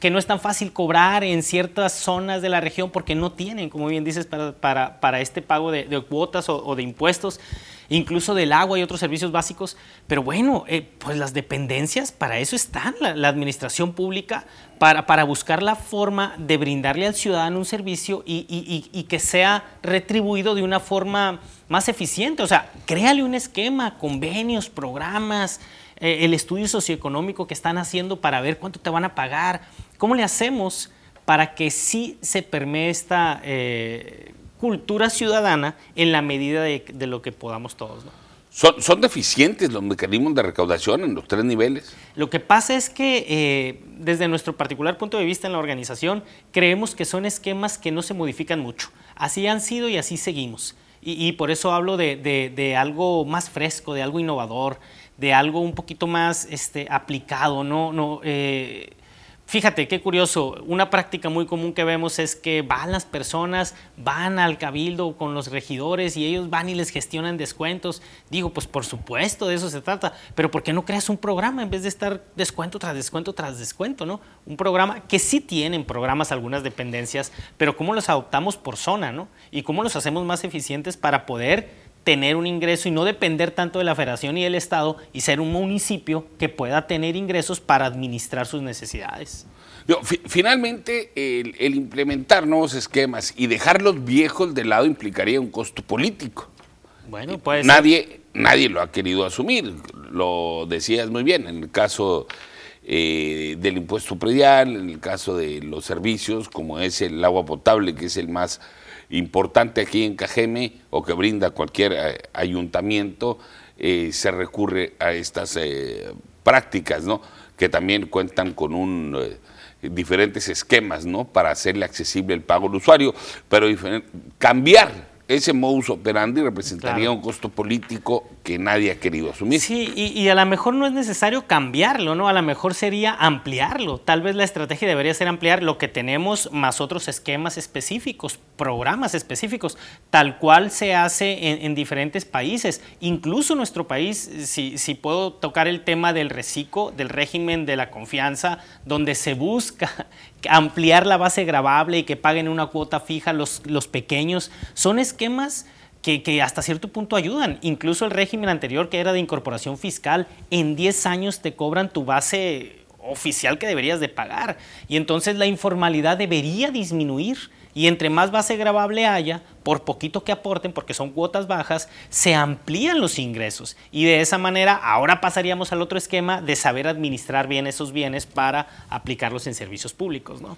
Speaker 11: que no es tan fácil cobrar en ciertas zonas de la región porque no tienen, como bien dices, para, para, este pago de, cuotas o, de impuestos, incluso del agua y otros servicios básicos. Pero bueno, eh, pues las dependencias para eso están, la, administración pública, para, para, buscar la forma de brindarle al ciudadano un servicio y, y que sea retribuido de una forma más eficiente. O sea, créale un esquema, convenios, programas. Eh, el estudio socioeconómico que están haciendo para ver cuánto te van a pagar. ¿Cómo le hacemos para que sí se permee esta eh, cultura ciudadana en la medida de, lo que podamos todos?
Speaker 1: ¿Son, deficientes los mecanismos de recaudación en los tres niveles?
Speaker 11: Lo que pasa es que eh, desde nuestro particular punto de vista en la organización creemos que son esquemas que no se modifican mucho. Así han sido y así seguimos. Y, por eso hablo de, de, algo más fresco, de algo innovador, de algo un poquito más este, aplicado, ¿no? no eh, Fíjate, qué curioso, una práctica muy común que vemos es que van las personas, van al cabildo con los regidores y ellos van y les gestionan descuentos. Digo, pues por supuesto, de eso se trata, pero ¿por qué no creas un programa en vez de estar descuento tras descuento tras descuento, ¿no? Un programa que sí tienen programas algunas dependencias, pero ¿cómo los adoptamos por zona, ¿no? Y cómo los hacemos más eficientes para poder tener un ingreso y no depender tanto de la federación y del Estado y ser un municipio que pueda tener ingresos para administrar sus necesidades.
Speaker 1: finalmente, el, implementar nuevos esquemas y dejar los viejos de lado implicaría un costo político.
Speaker 11: Bueno, pues
Speaker 1: nadie, nadie lo ha querido asumir. Lo decías muy bien en el caso eh, del impuesto predial, en el caso de los servicios como es el agua potable, que es el más importante aquí en Cajeme o que brinda cualquier eh, ayuntamiento, eh, se recurre a estas eh, prácticas, ¿no? Que también cuentan con un diferentes esquemas, ¿no? Para hacerle accesible el pago al usuario, pero cambiar ese modus operandi representaría un costo político que nadie ha querido asumir.
Speaker 11: Sí, y, a lo mejor no es necesario cambiarlo, ¿no? A lo mejor sería ampliarlo. Tal vez la estrategia debería ser ampliar lo que tenemos más otros esquemas específicos, programas específicos, tal cual se hace en, diferentes países. Incluso nuestro país, si, puedo tocar el tema del reciclo, del régimen de la confianza, donde se busca ampliar la base grabable y que paguen una cuota fija los, los pequeños, son esquemas que, hasta cierto punto ayudan. Incluso el régimen anterior, que era de incorporación fiscal, en 10 años te cobran tu base oficial que deberías de pagar. Y entonces la informalidad debería disminuir. Y entre más base grabable haya, por poquito que aporten, porque son cuotas bajas, se amplían los ingresos. Y de esa manera, ahora pasaríamos al otro esquema de saber administrar bien esos bienes para aplicarlos en servicios públicos. ¿no?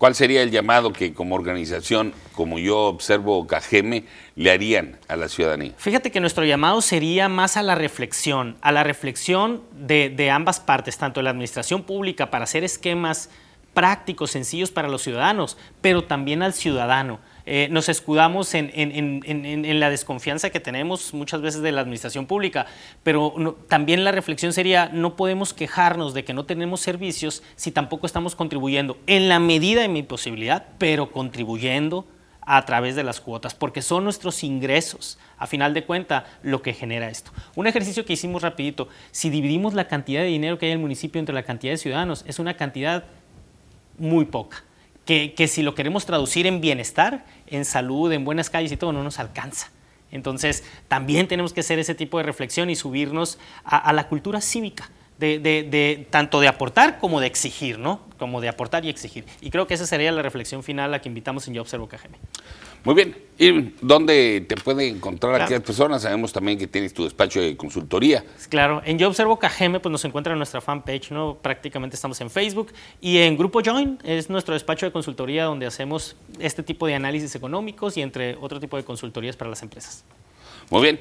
Speaker 1: ¿Cuál sería el llamado que como organización, como yo observo Cajeme, le harían a la ciudadanía?
Speaker 11: Fíjate que nuestro llamado sería más a la reflexión, a la reflexión de, de ambas partes, tanto de la administración pública para hacer esquemas prácticos, sencillos para los ciudadanos, pero también al ciudadano. Eh, nos escudamos en, la desconfianza que tenemos muchas veces de la administración pública, pero también la reflexión sería, no podemos quejarnos de que no tenemos servicios si tampoco estamos contribuyendo en la medida de mi posibilidad, pero contribuyendo a través de las cuotas, porque son nuestros ingresos, a final de cuenta, lo que genera esto. Un ejercicio que hicimos rapidito, si dividimos la cantidad de dinero que hay en el municipio entre la cantidad de ciudadanos, es una cantidad muy poca. Que, si lo queremos traducir en bienestar, en salud, en buenas calles y todo, no nos alcanza. Entonces, también tenemos que hacer ese tipo de reflexión y subirnos a, la cultura cívica, de, tanto de aportar como de exigir, ¿no? Como de aportar y exigir. Y creo que esa sería la reflexión final a la que invitamos en Yo Observo KGM.
Speaker 1: Muy bien. ¿Y dónde te puede encontrar claro. aquellas personas? Sabemos también que tienes tu despacho de consultoría.
Speaker 11: Claro, en Yo Observo KGM pues nos encuentra en nuestra fanpage, ¿no? Prácticamente estamos en Facebook. Y en Grupo Join es nuestro despacho de consultoría donde hacemos este tipo de análisis económicos y entre otro tipo de consultorías para las empresas.
Speaker 1: Muy bien,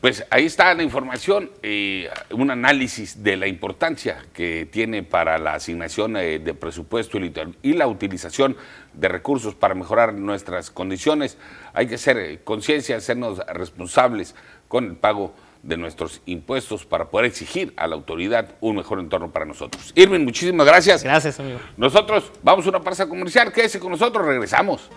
Speaker 1: pues ahí está la información, eh, un análisis de la importancia que tiene para la asignación eh, de presupuesto y, y, la utilización de recursos para mejorar nuestras condiciones. Hay que ser eh, conciencia, hacernos responsables con el pago de nuestros impuestos para poder exigir a la autoridad un mejor entorno para nosotros. Irving, muchísimas gracias.
Speaker 11: Gracias, amigo.
Speaker 1: Nosotros vamos a una pausa comercial, quédese con nosotros, regresamos.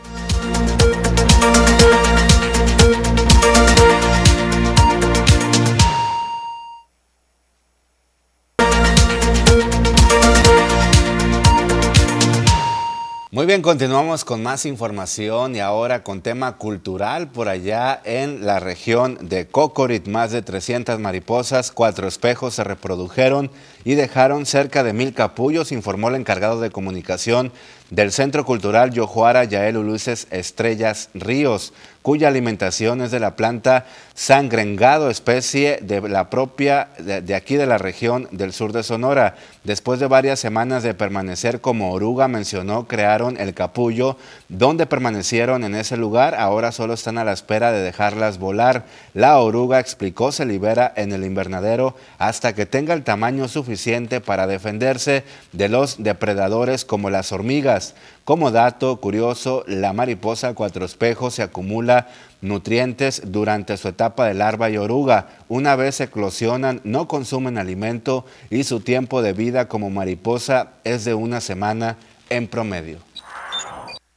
Speaker 2: Bien, continuamos con más información y ahora con tema cultural. Por allá en la región de Cocorit, más de 300 mariposas, cuatro espejos se reprodujeron y dejaron cerca de mil capullos, informó el encargado de comunicación del Centro Cultural Yojuara Yael Ulises Estrellas Ríos, cuya alimentación es de la planta sangrengado, especie de la propia de, de, aquí de la región del sur de Sonora. Después de varias semanas de permanecer como oruga, mencionó, crearon el capullo, donde permanecieron en ese lugar, ahora solo están a la espera de dejarlas volar. La oruga, explicó, se libera en el invernadero hasta que tenga el tamaño suficiente para defenderse de los depredadores como las hormigas. Como dato curioso, la mariposa cuatro espejos se acumula nutrientes durante su etapa de larva y oruga. Una vez eclosionan, no consumen alimento y su tiempo de vida como mariposa es de una semana en promedio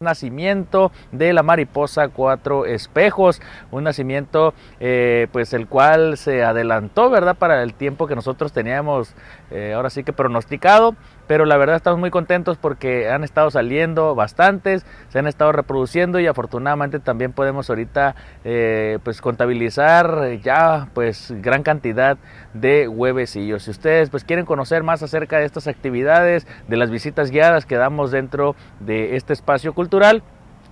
Speaker 12: nacimiento de la mariposa cuatro espejos, un nacimiento eh, pues el cual se adelantó, ¿verdad? Para el tiempo que nosotros teníamos eh, ahora sí que pronosticado, pero la verdad estamos muy contentos porque han estado saliendo bastantes, se han estado reproduciendo y afortunadamente también podemos ahorita eh, pues contabilizar ya pues gran cantidad de huevecillos. Si ustedes pues quieren conocer más acerca de estas actividades, de las visitas guiadas que damos dentro de este espacio cultural,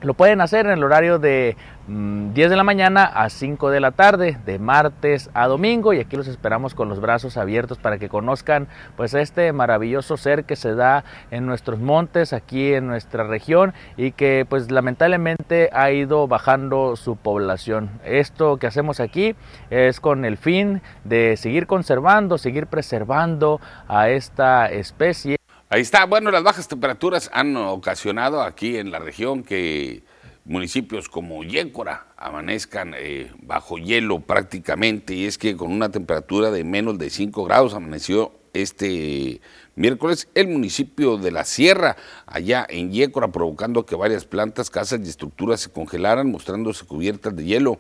Speaker 12: lo pueden hacer en el horario de 10 de la mañana a 5 de la tarde, de martes a domingo, y aquí los esperamos con los brazos abiertos para que conozcan pues este maravilloso ser que se da en nuestros montes, aquí en nuestra región, y que pues lamentablemente ha ido bajando su población. Esto que hacemos aquí es con el fin de seguir conservando, seguir preservando a esta especie.
Speaker 1: Ahí está. Bueno, las bajas temperaturas han ocasionado aquí en la región que municipios como Yécora amanezcan eh, bajo hielo prácticamente y es que con una temperatura de menos de 5 grados amaneció este miércoles el municipio de La Sierra, allá en Yécora, provocando que varias plantas, casas y estructuras se congelaran, mostrándose cubiertas de hielo.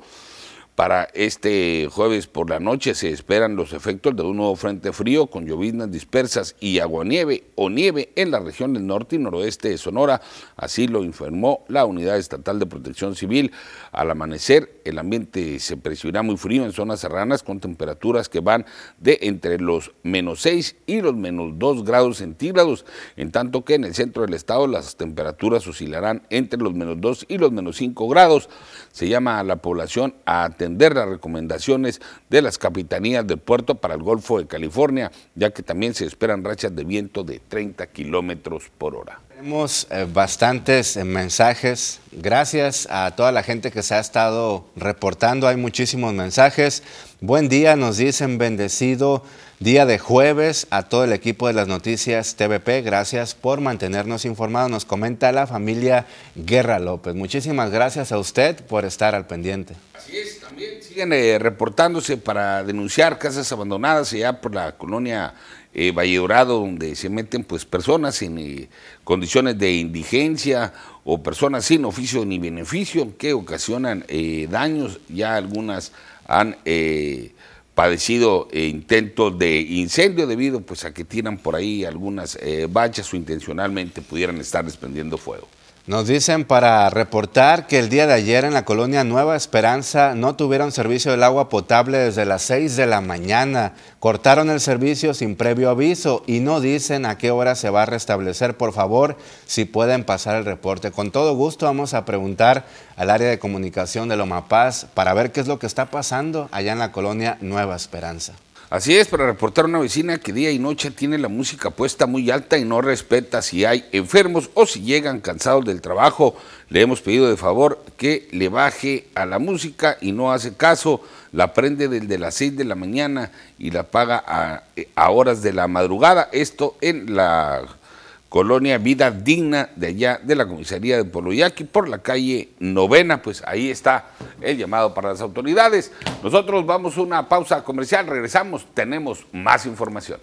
Speaker 1: Para este jueves por la noche se esperan los efectos de un nuevo frente frío con lloviznas dispersas y aguanieve o nieve en la región del norte y noroeste de Sonora. Así lo informó la Unidad Estatal de Protección Civil. Al amanecer el ambiente se percibirá muy frío en zonas serranas con temperaturas que van de entre los menos 6 y los menos 2 grados centígrados, en tanto que en el centro del estado las temperaturas oscilarán entre los menos 2 y los menos 5 grados. Se llama a la población a atender las recomendaciones de las capitanías del puerto para el Golfo de California, ya que también se esperan rachas de viento de 30 kilómetros por hora.
Speaker 2: Tenemos eh, bastantes eh, mensajes. Gracias a toda la gente que se ha estado reportando. Hay muchísimos mensajes. Buen día, nos dicen bendecido día de jueves a todo el equipo de las noticias TVP. Gracias por mantenernos informados. Nos comenta la familia Guerra López. Muchísimas gracias a usted por estar al pendiente.
Speaker 1: Así es, también siguen eh, reportándose para denunciar casas abandonadas allá por la colonia eh, Valle Dorado, donde se meten pues personas en eh, condiciones de indigencia o personas sin oficio ni beneficio que ocasionan eh, daños. Ya algunas han padecido intentos de incendio debido pues a que tiran por ahí algunas bachas o intencionalmente pudieran estar desprendiendo fuego.
Speaker 2: Nos dicen para reportar que el día de ayer en la colonia Nueva Esperanza no tuvieron servicio del agua potable desde las 6 de la mañana. Cortaron el servicio sin previo aviso y no dicen a qué hora se va a restablecer. Por favor, si pueden pasar el reporte. Con todo gusto vamos a preguntar al área de comunicación de Loma Paz para ver qué es lo que está pasando allá en la colonia Nueva Esperanza.
Speaker 1: Así es, para reportar a una vecina que día y noche tiene la música puesta muy alta y no respeta si hay enfermos o si llegan cansados del trabajo. Le hemos pedido de favor que le baje a la música y no hace caso. La prende desde las 6 de la mañana y la paga a, a horas de la madrugada. Esto en la colonia Vida Digna de allá de la comisaría de Poloyaki por la calle Novena, pues ahí está el llamado para las autoridades. Nosotros vamos a una pausa comercial, regresamos, tenemos más información.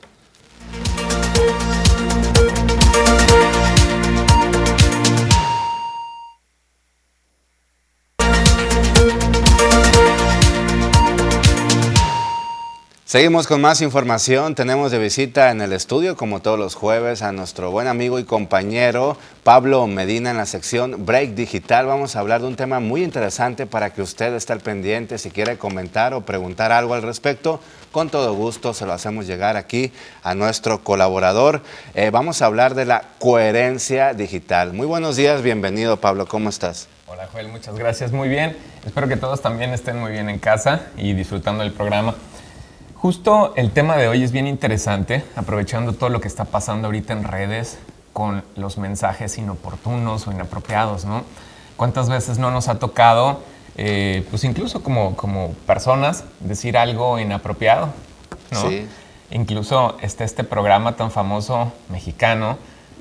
Speaker 2: Seguimos con más información. Tenemos de visita en el estudio, como todos los jueves, a nuestro buen amigo y compañero Pablo Medina en la sección Break Digital. Vamos a hablar de un tema muy interesante para que usted esté al pendiente. Si quiere comentar o preguntar algo al respecto, con todo gusto se lo hacemos llegar aquí a nuestro colaborador. Eh, vamos a hablar de la coherencia digital. Muy buenos días, bienvenido Pablo, ¿cómo estás?
Speaker 13: Hola Joel, muchas gracias, muy bien. Espero que todos también estén muy bien en casa y disfrutando del programa. Justo el tema de hoy es bien interesante, aprovechando todo lo que está pasando ahorita en redes con los mensajes inoportunos o inapropiados, ¿no? ¿Cuántas veces no nos ha tocado, eh, pues incluso como, como personas, decir algo inapropiado, ¿no? Sí. Incluso está este programa tan famoso mexicano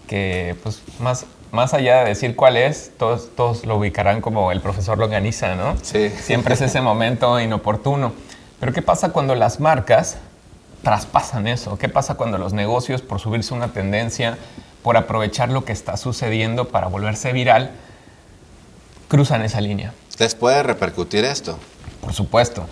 Speaker 13: que, pues, más, más allá de decir cuál es, todos, todos lo ubicarán como el profesor Longaniza, ¿no?
Speaker 2: Sí.
Speaker 13: Siempre es ese momento inoportuno. Pero ¿qué pasa cuando las marcas traspasan eso? ¿Qué pasa cuando los negocios, por subirse una tendencia, por aprovechar lo que está sucediendo para volverse viral, cruzan esa línea?
Speaker 2: ¿Les puede repercutir esto?
Speaker 13: Por supuesto.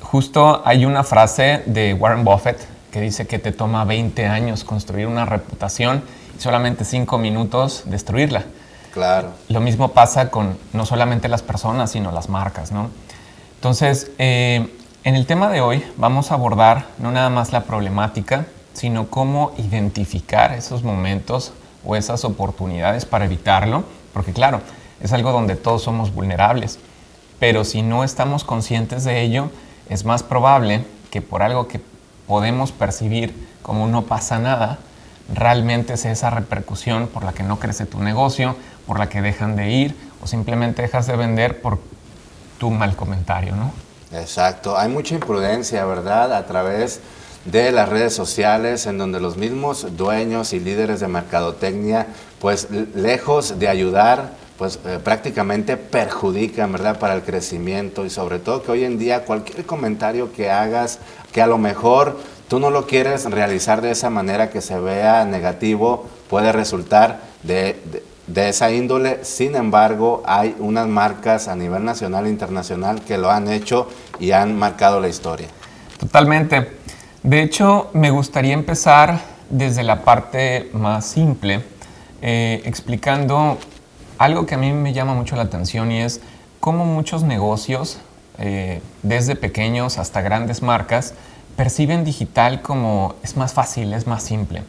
Speaker 13: Justo hay una frase de Warren Buffett que dice que te toma 20 años construir una reputación y solamente 5 minutos destruirla.
Speaker 2: Claro.
Speaker 13: Lo mismo pasa con no solamente las personas, sino las marcas, ¿no? Entonces, eh, en el tema de hoy vamos a abordar no nada más la problemática, sino cómo identificar esos momentos o esas oportunidades para evitarlo, porque claro, es algo donde todos somos vulnerables, pero si no estamos conscientes de ello, es más probable que por algo que podemos percibir como no pasa nada, realmente sea esa repercusión por la que no crece tu negocio, por la que dejan de ir o simplemente dejas de vender por tu mal comentario, ¿no?
Speaker 2: Exacto, hay mucha imprudencia, ¿verdad? A través de las redes sociales en donde los mismos dueños y líderes de mercadotecnia, pues lejos de ayudar, pues eh, prácticamente perjudican, ¿verdad? Para el crecimiento y sobre todo que hoy en día cualquier comentario que hagas, que a lo mejor tú no lo quieres realizar de esa manera que se vea negativo, puede resultar de de esa índole. Sin embargo, hay unas marcas a nivel nacional e internacional que lo han hecho y han marcado la historia.
Speaker 13: Totalmente. De hecho, me gustaría empezar desde la parte más simple, eh, explicando algo que a mí me llama mucho la atención y es cómo muchos negocios, eh, desde pequeños hasta grandes marcas, perciben digital como es más fácil, es más simple.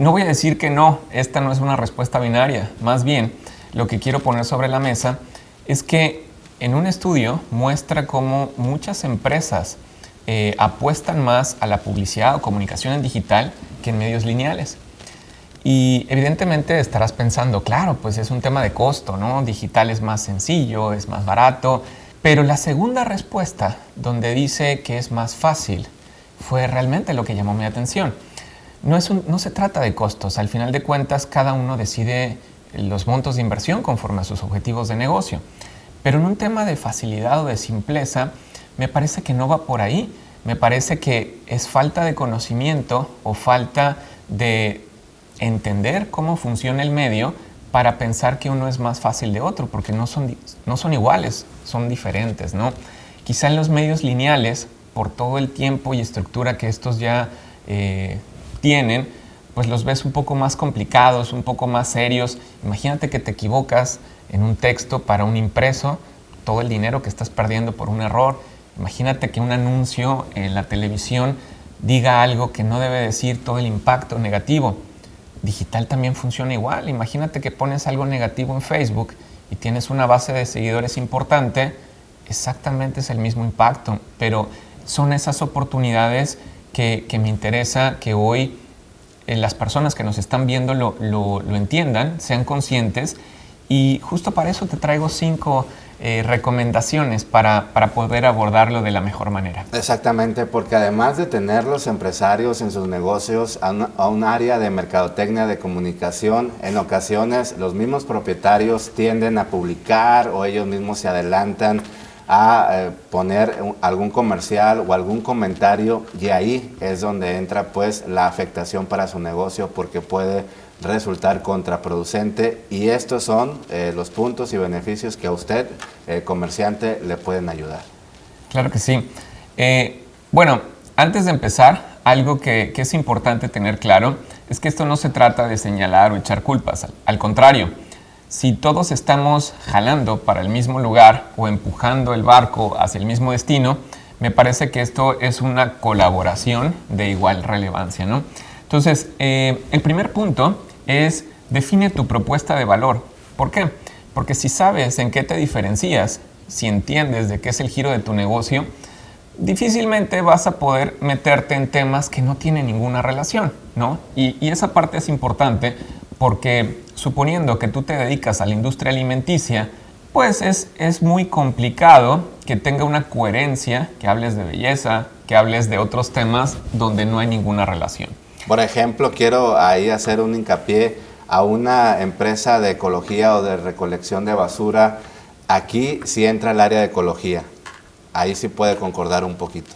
Speaker 13: No voy a decir que no, esta no es una respuesta binaria, más bien lo que quiero poner sobre la mesa es que en un estudio muestra cómo muchas empresas eh, apuestan más a la publicidad o comunicación en digital que en medios lineales. Y evidentemente estarás pensando, claro, pues es un tema de costo, ¿no? Digital es más sencillo, es más barato, pero la segunda respuesta, donde dice que es más fácil, fue realmente lo que llamó mi atención. No, es no se trata de costos, al final de cuentas cada uno decide los montos de inversión conforme a sus objetivos de negocio. Pero en un tema de facilidad o de simpleza, me parece que no va por ahí. Me parece que es falta de conocimiento o falta de entender cómo funciona el medio para pensar que uno es más fácil de otro, porque no son, no son iguales, son diferentes, ¿no? Quizá en los medios lineales, por todo el tiempo y estructura que estos ya eh, tienen, pues los ves un poco más complicados, un poco más serios. Imagínate que te equivocas en un texto para un impreso, todo el dinero que estás perdiendo por un error. Imagínate que un anuncio en la televisión diga algo que no debe decir todo el impacto negativo digital también funciona igual. Imagínate que pones algo negativo en Facebook y tienes una base de seguidores importante, exactamente es el mismo impacto, pero son esas oportunidades que, me interesa que hoy eh, las personas que nos están viendo lo, lo entiendan, sean conscientes y justo para eso te traigo cinco eh, recomendaciones para, poder abordarlo de la mejor manera.
Speaker 2: Exactamente, porque además de tener los empresarios en sus negocios a, un área de mercadotecnia de comunicación, en ocasiones los mismos propietarios tienden a publicar o ellos mismos se adelantan a eh, poner algún comercial o algún comentario y ahí es donde entra pues la afectación para su negocio porque puede resultar contraproducente y estos son eh, los puntos y beneficios que a usted, eh, comerciante, le pueden ayudar.
Speaker 13: Claro que sí. Eh, bueno, antes de empezar, algo que, es importante tener claro es que esto no se trata de señalar o echar culpas, al contrario, si todos estamos jalando para el mismo lugar o empujando el barco hacia el mismo destino, me parece que esto es una colaboración de igual relevancia, ¿no? Entonces, el primer punto es define tu propuesta de valor. ¿Por qué? Porque si sabes en qué te diferencias, si entiendes de qué es el giro de tu negocio, difícilmente vas a poder meterte en temas que no tienen ninguna relación, ¿no? Y, esa parte es importante porque suponiendo que tú te dedicas a la industria alimenticia, pues es, es muy complicado que tenga una coherencia, que hables de belleza, que hables de otros temas donde no hay ninguna relación.
Speaker 2: Por ejemplo, quiero ahí hacer un hincapié a una empresa de ecología o de recolección de basura. Aquí sí entra el área de ecología. Ahí sí puede concordar un poquito.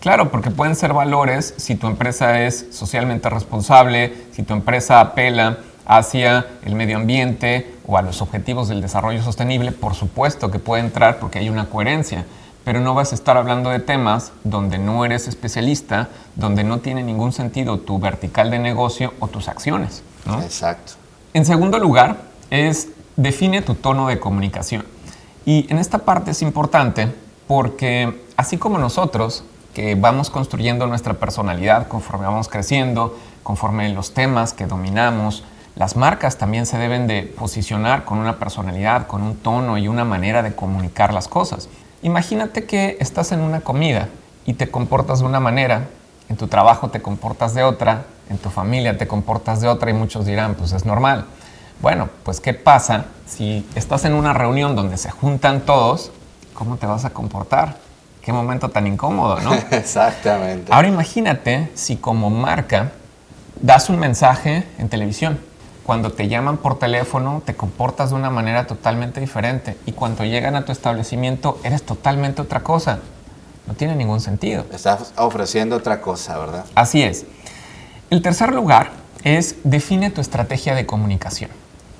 Speaker 13: Claro, porque pueden ser valores si tu empresa es socialmente responsable, si tu empresa apela hacia el medio ambiente o a los objetivos del desarrollo sostenible, por supuesto que puede entrar porque hay una coherencia pero no vas a estar hablando de temas donde no eres especialista, donde no tiene ningún sentido tu vertical de negocio o tus acciones.
Speaker 2: Exacto.
Speaker 13: En segundo lugar, es define tu tono de comunicación. Y en esta parte es importante porque así como nosotros, que vamos construyendo nuestra personalidad conforme vamos creciendo, conforme los temas que dominamos, las marcas también se deben de posicionar con una personalidad, con un tono y una manera de comunicar las cosas. Imagínate que estás en una comida y te comportas de una manera, en tu trabajo te comportas de otra, en tu familia te comportas de otra y muchos dirán, pues es normal. Bueno, pues ¿qué pasa si estás en una reunión donde se juntan todos? ¿Cómo te vas a comportar? Qué momento tan incómodo, ¿no?
Speaker 2: Exactamente.
Speaker 13: Ahora imagínate si como marca das un mensaje en televisión cuando te llaman por teléfono te comportas de una manera totalmente diferente y cuando llegan a tu establecimiento eres totalmente otra cosa. No tiene ningún sentido.
Speaker 2: Estás ofreciendo otra cosa, ¿verdad?
Speaker 13: Así es. El tercer lugar es define tu estrategia de comunicación.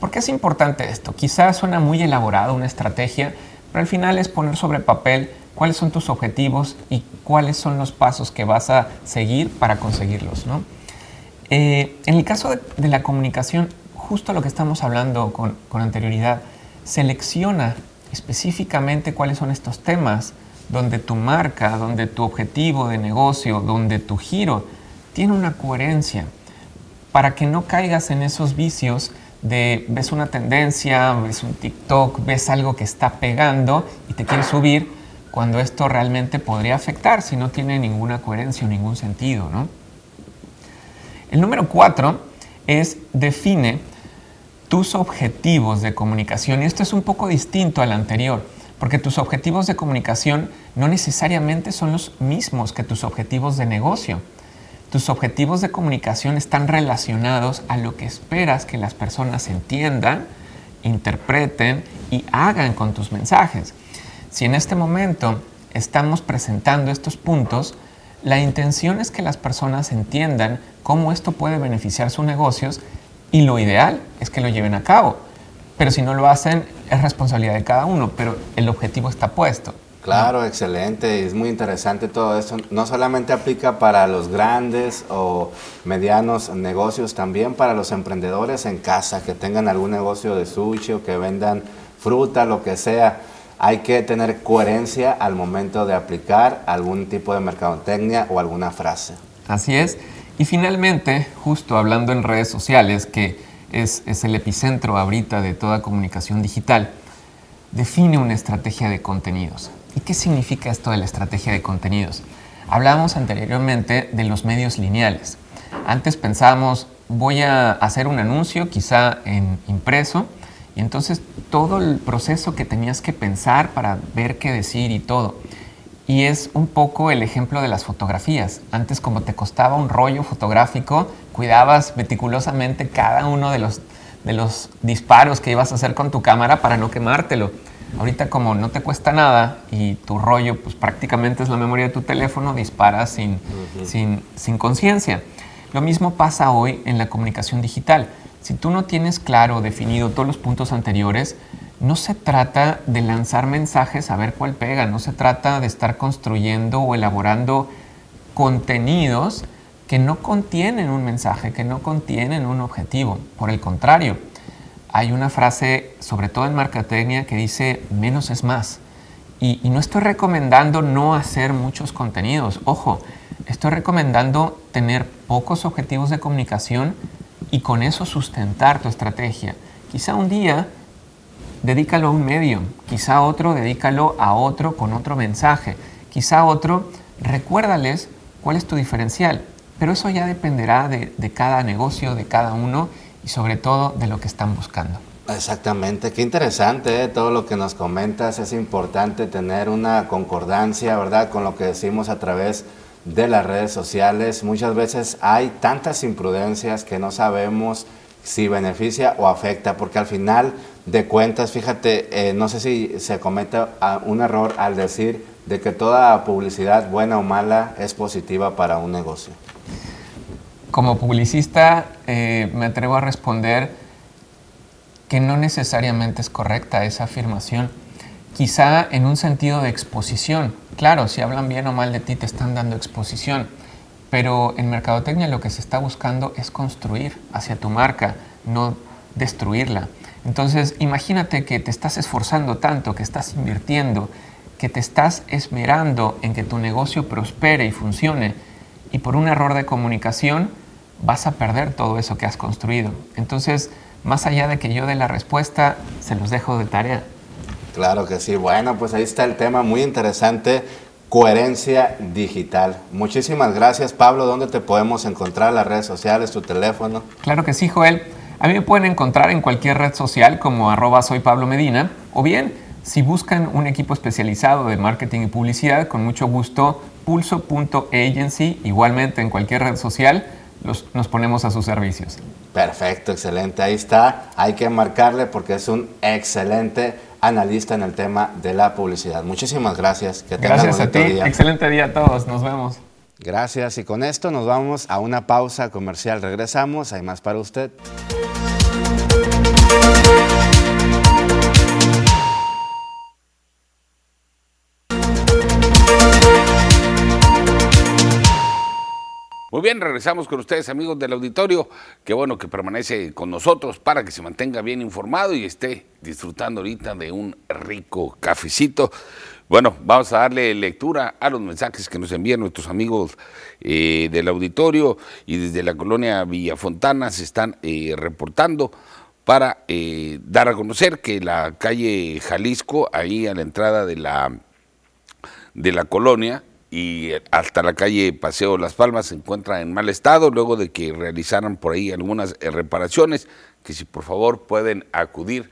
Speaker 13: ¿Por qué es importante esto? Quizás suena muy elaborado una estrategia, pero al final es poner sobre papel cuáles son tus objetivos y cuáles son los pasos que vas a seguir para conseguirlos. ¿no? Eh, en el caso de, la comunicación, justo lo que estamos hablando con, anterioridad, selecciona específicamente cuáles son estos temas donde tu marca, donde tu objetivo de negocio, donde tu giro tiene una coherencia, para que no caigas en esos vicios de ves una tendencia, ves un TikTok, ves algo que está pegando y te quieres subir cuando esto realmente podría afectar si no tiene ninguna coherencia o ningún sentido. ¿no? El número cuatro es define tus objetivos de comunicación y esto es un poco distinto al anterior porque tus objetivos de comunicación no necesariamente son los mismos que tus objetivos de negocio. Tus objetivos de comunicación están relacionados a lo que esperas que las personas entiendan, interpreten y hagan con tus mensajes. Si en este momento estamos presentando estos puntos, la intención es que las personas entiendan cómo esto puede beneficiar sus negocios y lo ideal es que lo lleven a cabo. Pero si no lo hacen, es responsabilidad de cada uno, pero el objetivo está puesto.
Speaker 2: Claro, excelente. Es muy interesante todo esto. No solamente aplica para los grandes o medianos negocios, también para los emprendedores en casa que tengan algún negocio de sushi o que vendan fruta, lo que sea. Hay que tener coherencia al momento de aplicar algún tipo de mercadotecnia o alguna frase.
Speaker 13: Así es. Y finalmente, justo hablando en redes sociales, que es, es el epicentro ahorita de toda comunicación digital, define una estrategia de contenidos. ¿Y qué significa esto de la estrategia de contenidos? Hablábamos anteriormente de los medios lineales. Antes pensábamos, voy a hacer un anuncio, quizá en impreso, y entonces todo el proceso que tenías que pensar para ver qué decir y todo. Y es un poco el ejemplo de las fotografías. Antes como te costaba un rollo fotográfico, cuidabas meticulosamente cada uno de los, de los disparos que ibas a hacer con tu cámara para no quemártelo. Ahorita como no te cuesta nada y tu rollo pues prácticamente es la memoria de tu teléfono, disparas sin, sin, sin conciencia. Lo mismo pasa hoy en la comunicación digital. Si tú no tienes claro, definido todos los puntos anteriores, no se trata de lanzar mensajes a ver cuál pega, no se trata de estar construyendo o elaborando contenidos que no contienen un mensaje, que no contienen un objetivo. Por el contrario, hay una frase, sobre todo en mercadotecnia, que dice menos es más. Y, y, no estoy recomendando no hacer muchos contenidos. Ojo, estoy recomendando tener pocos objetivos de comunicación y con eso sustentar tu estrategia. Quizá un día dedícalo a un medio, quizá otro dedícalo a otro con otro mensaje, quizá otro recuérdales cuál es tu diferencial. Pero eso ya dependerá de, de cada negocio, de cada uno y sobre todo de lo que están buscando.
Speaker 2: Exactamente, qué interesante ¿eh? todo lo que nos comentas. Es importante tener una concordancia, ¿verdad?, con lo que decimos a través de las redes sociales. Muchas veces hay tantas imprudencias que no sabemos si beneficia o afecta, porque al final de cuentas, fíjate, eh, no sé si se comete un error al decir de que toda publicidad, buena o mala, es positiva para un negocio.
Speaker 13: Como publicista eh, me atrevo a responder que no necesariamente es correcta esa afirmación. Quizá en un sentido de exposición. Claro, si hablan bien o mal de ti te están dando exposición. Pero en mercadotecnia lo que se está buscando es construir hacia tu marca, no destruirla. Entonces, imagínate que te estás esforzando tanto, que estás invirtiendo, que te estás esmerando en que tu negocio prospere y funcione, y por un error de comunicación vas a perder todo eso que has construido. Entonces, más allá de que yo dé la respuesta, se los dejo de tarea.
Speaker 2: Claro que sí. Bueno, pues ahí está el tema muy interesante, coherencia digital. Muchísimas gracias, Pablo. ¿Dónde te podemos encontrar? Las redes sociales, tu teléfono.
Speaker 13: Claro que sí, Joel. A mí me pueden encontrar en cualquier red social como arroba soy Pablo Medina o bien si buscan un equipo especializado de marketing y publicidad, con mucho gusto, pulso.agency, igualmente en cualquier red social nos ponemos a sus servicios.
Speaker 2: Perfecto, excelente. Ahí está. Hay que marcarle porque es un excelente analista en el tema de la publicidad. Muchísimas gracias.
Speaker 13: Que gracias a ti. Excelente día a todos. Nos vemos.
Speaker 2: Gracias. Y con esto nos vamos a una pausa comercial. Regresamos. Hay más para usted.
Speaker 1: Bien, regresamos con ustedes, amigos del auditorio. Qué bueno que permanece con nosotros para que se mantenga bien informado y esté disfrutando ahorita de un rico cafecito. Bueno, vamos a darle lectura a los mensajes que nos envían nuestros amigos eh, del auditorio y desde la colonia Villafontana se están eh, reportando para eh, dar a conocer que la calle Jalisco, ahí a la entrada de la, de la colonia, y hasta la calle Paseo Las Palmas se encuentra en mal estado luego de que realizaran por ahí algunas eh, reparaciones que si por favor pueden acudir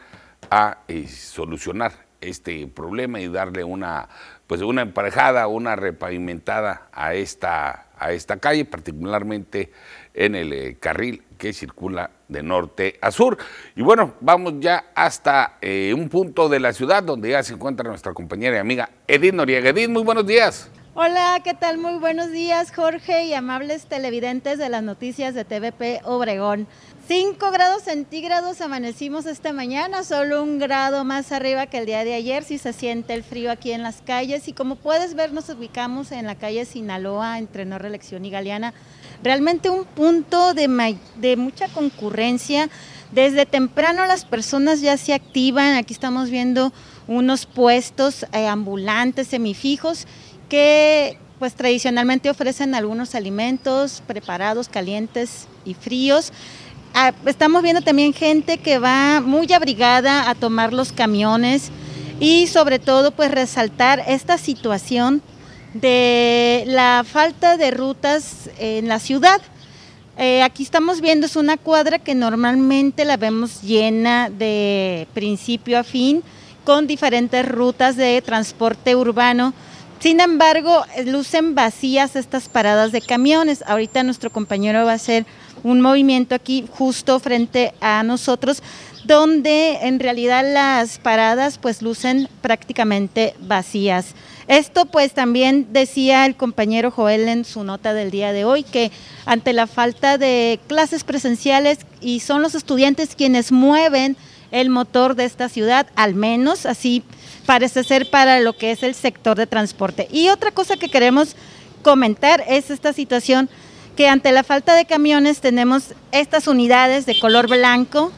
Speaker 1: a eh, solucionar este problema y darle una pues una emparejada, una repavimentada a esta a esta calle, particularmente en el eh, carril que circula de norte a sur. Y bueno, vamos ya hasta un punto de la ciudad donde ya se encuentra nuestra compañera y amiga Edith Noriega. Edith, muy buenos días.
Speaker 14: Hola, ¿qué tal? Muy buenos días, Jorge y amables televidentes de las noticias de TVP Obregón. 5 grados centígrados amanecimos esta mañana, solo un grado más arriba que el día de ayer, si se siente el frío aquí en las calles y como puedes ver nos ubicamos en la calle Sinaloa entre No Reelección y Galeana, realmente un punto de, de mucha concurrencia, desde temprano las personas ya se activan, aquí estamos viendo unos puestos eh, ambulantes semifijos que pues tradicionalmente ofrecen algunos alimentos preparados, calientes y fríos. Ah, estamos viendo también gente que va muy abrigada a tomar los camiones y sobre todo pues resaltar esta situación de la falta de rutas en la ciudad. Eh, aquí estamos viendo, es una cuadra que normalmente la vemos llena de principio a fin, con diferentes rutas de transporte urbano sin embargo, lucen vacías estas paradas de camiones. Ahorita nuestro compañero va a hacer un movimiento aquí justo frente a nosotros donde en realidad las paradas pues lucen prácticamente vacías. Esto pues también decía el compañero Joel en su nota del día de hoy que ante la falta de clases presenciales y son los estudiantes quienes mueven el motor de esta ciudad, al menos así parece ser para lo que es el sector de transporte. Y otra cosa que queremos comentar es esta situación que ante la falta de camiones tenemos estas unidades de color blanco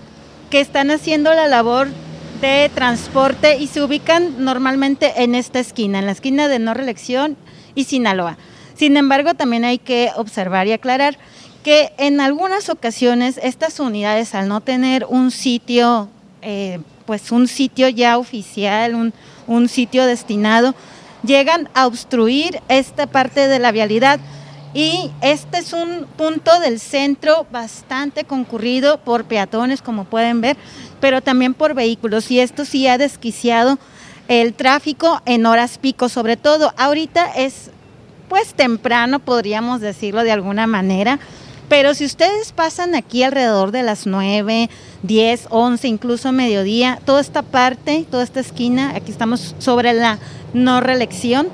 Speaker 14: que están haciendo la labor de transporte y se ubican normalmente en esta esquina, en la esquina de No Reelección y Sinaloa. Sin embargo, también hay que observar y aclarar que en algunas ocasiones estas unidades, al no tener un sitio eh, pues un sitio ya oficial, un, sitio destinado, llegan a obstruir esta parte de la vialidad. Y este es un punto del centro bastante concurrido por peatones, como pueden ver, pero también por vehículos. Y esto sí ha desquiciado el tráfico en horas pico, sobre todo. Ahorita es pues temprano, podríamos decirlo de alguna manera, pero si ustedes pasan aquí alrededor de las 9, 10, 11, incluso mediodía, toda esta parte, toda esta esquina, aquí estamos sobre la no reelección,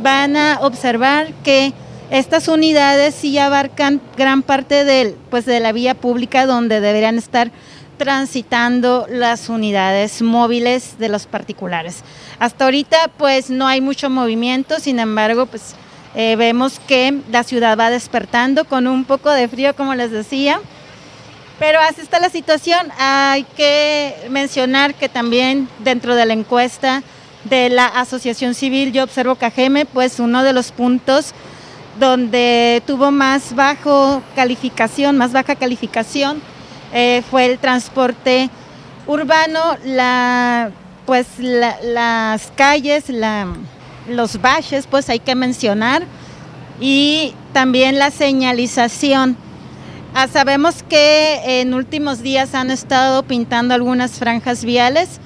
Speaker 14: van a observar que estas unidades sí abarcan gran parte del, pues de la vía pública donde deberían estar transitando las unidades móviles de los particulares. Hasta ahorita pues no hay mucho movimiento, sin embargo pues eh, vemos que la ciudad va despertando con un poco de frío, como les decía. Pero así está la situación. Hay que mencionar que también dentro de la encuesta de la Asociación Civil Yo Observo Cajeme, pues uno de los puntos donde tuvo más bajo calificación, más baja calificación, eh, fue el transporte urbano, la, pues las calles, la, los baches, pues hay que mencionar, y también la señalización. Ah, sabemos que en últimos días han estado pintando algunas franjas viales,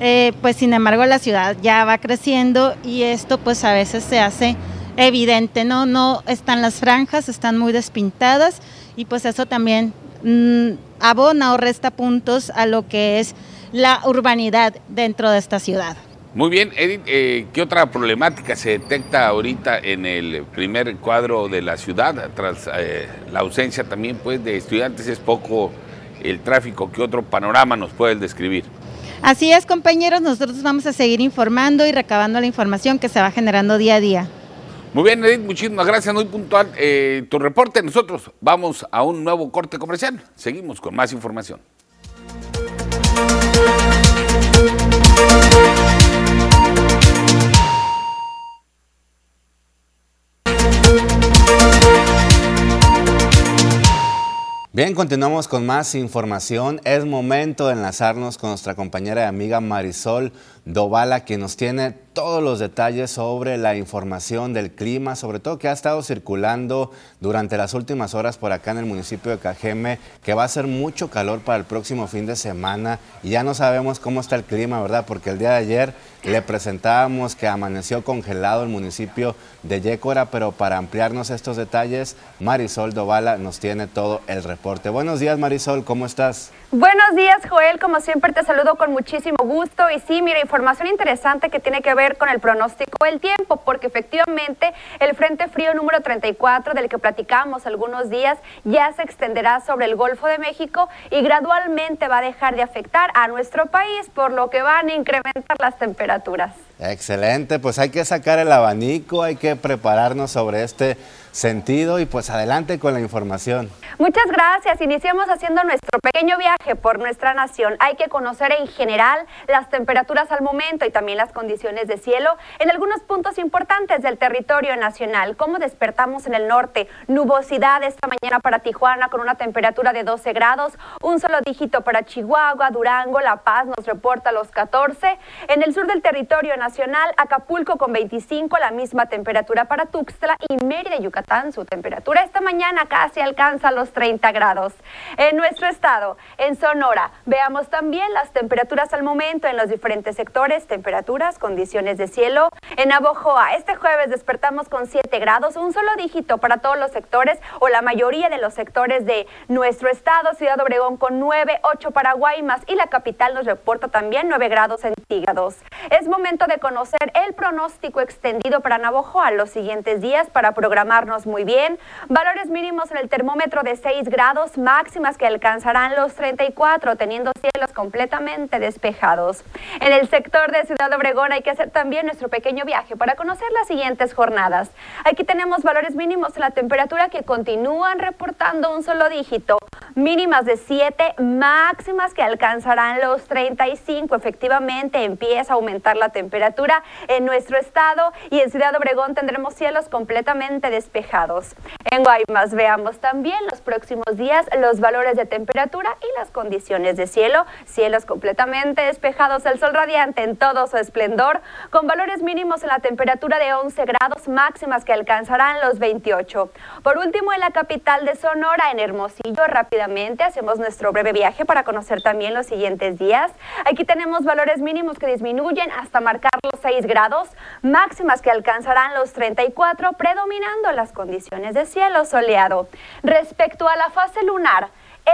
Speaker 14: eh, pues sin embargo la ciudad ya va creciendo y esto pues a veces se hace evidente, ¿no? No están las franjas, están muy despintadas y pues eso también mm, abona o resta puntos a lo que es la urbanidad dentro de esta ciudad.
Speaker 1: Muy bien, Edith, eh, ¿qué otra problemática se detecta ahorita en el primer cuadro de la ciudad? Tras eh, la ausencia también pues, de estudiantes, es poco el tráfico. ¿Qué otro panorama nos puedes describir?
Speaker 14: Así es, compañeros, nosotros vamos a seguir informando y recabando la información que se va generando día a día.
Speaker 1: Muy bien, Edith, muchísimas gracias, muy puntual eh, tu reporte. Nosotros vamos a un nuevo corte comercial. Seguimos con más información.
Speaker 2: Bien, continuamos con más información. Es momento de enlazarnos con nuestra compañera y amiga Marisol Dovala, que nos tiene todos los detalles sobre la información del clima, sobre todo que ha estado circulando durante las últimas horas por acá en el municipio de Cajeme, que va a ser mucho calor para el próximo fin de semana y ya no sabemos cómo está el clima, ¿verdad? Porque el día de ayer le presentábamos que amaneció congelado el municipio de Yécora, pero para ampliarnos estos detalles, Marisol Dovala nos tiene todo el reporte. Buenos días Marisol, ¿cómo estás?
Speaker 15: Buenos días Joel, como siempre te saludo con muchísimo gusto y sí, mira, interesante que tiene que ver con el pronóstico del tiempo, porque efectivamente el Frente Frío número 34 del que platicamos algunos días ya se extenderá sobre el Golfo de México y gradualmente va a dejar de afectar a nuestro país, por lo que van a incrementar las temperaturas.
Speaker 2: Excelente, pues hay que sacar el abanico, hay que prepararnos sobre este sentido y pues adelante con la información.
Speaker 15: Muchas gracias. Iniciamos haciendo nuestro pequeño viaje por nuestra nación. Hay que conocer en general las temperaturas al momento y también las condiciones de cielo en algunos puntos importantes del territorio nacional. ¿Cómo despertamos en el norte? Nubosidad esta mañana para Tijuana con una temperatura de 12 grados, un solo dígito para Chihuahua, Durango, La Paz nos reporta los 14. En el sur del territorio nacional, Acapulco con 25, la misma temperatura para Tuxtla y Mérida, Yucatán su temperatura esta mañana casi alcanza los 30 grados. En nuestro estado, en Sonora, veamos también las temperaturas al momento en los diferentes sectores, temperaturas, condiciones de cielo. En Abojoa, este jueves despertamos con 7 grados, un solo dígito para todos los sectores o la mayoría de los sectores de nuestro estado. Ciudad Obregón con 9, 8 para Guaymas y la capital nos reporta también 9 grados centígrados. Es momento de conocer el pronóstico extendido para Navojoa los siguientes días para programarnos muy bien. Valores mínimos en el termómetro de 6 grados, máximas que alcanzarán los 34, teniendo cielos completamente despejados. En el sector de Ciudad Obregón hay que hacer también nuestro pequeño viaje para conocer las siguientes jornadas. Aquí tenemos valores mínimos en la temperatura que continúan reportando un solo dígito. Mínimas de 7, máximas que alcanzarán los 35. Efectivamente, empieza a aumentar la temperatura en nuestro estado y en Ciudad Obregón tendremos cielos completamente despejados en Guaymas veamos también los próximos días los valores de temperatura y las condiciones de cielo. Cielos completamente despejados, el sol radiante en todo su esplendor, con valores mínimos en la temperatura de 11 grados máximas que alcanzarán los 28. Por último, en la capital de Sonora, en Hermosillo, rápidamente hacemos nuestro breve viaje para conocer también los siguientes días. Aquí tenemos valores mínimos que disminuyen hasta marcar los 6 grados, máximas que alcanzarán los 34, predominando las condiciones de cielo soleado. Respecto a la fase lunar,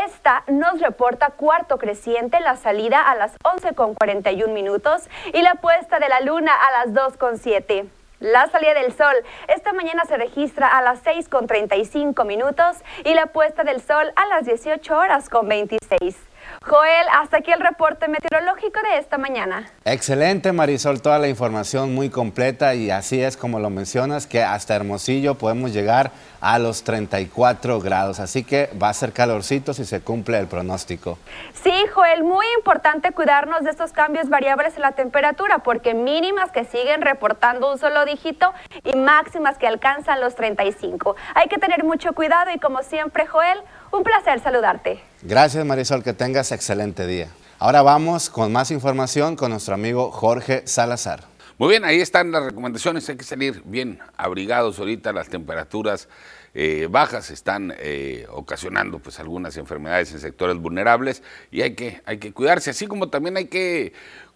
Speaker 15: esta nos reporta cuarto creciente, la salida a las 11.41 minutos y la puesta de la luna a las 2.7. La salida del sol esta mañana se registra a las 6.35 minutos y la puesta del sol a las 18 horas con 26. Joel, hasta aquí el reporte meteorológico de esta mañana.
Speaker 2: Excelente Marisol, toda la información muy completa y así es como lo mencionas, que hasta Hermosillo podemos llegar a los 34 grados, así que va a ser calorcito si se cumple el pronóstico.
Speaker 15: Sí, Joel, muy importante cuidarnos de estos cambios variables en la temperatura, porque mínimas que siguen reportando un solo dígito y máximas que alcanzan los 35. Hay que tener mucho cuidado y como siempre, Joel, un placer saludarte.
Speaker 2: Gracias Marisol, que tengas excelente día. Ahora vamos con más información con nuestro amigo Jorge Salazar.
Speaker 1: Muy bien, ahí están las recomendaciones. Hay que salir bien abrigados ahorita. Las temperaturas eh, bajas están eh, ocasionando pues algunas enfermedades en sectores vulnerables y hay que, hay que cuidarse, así como también hay que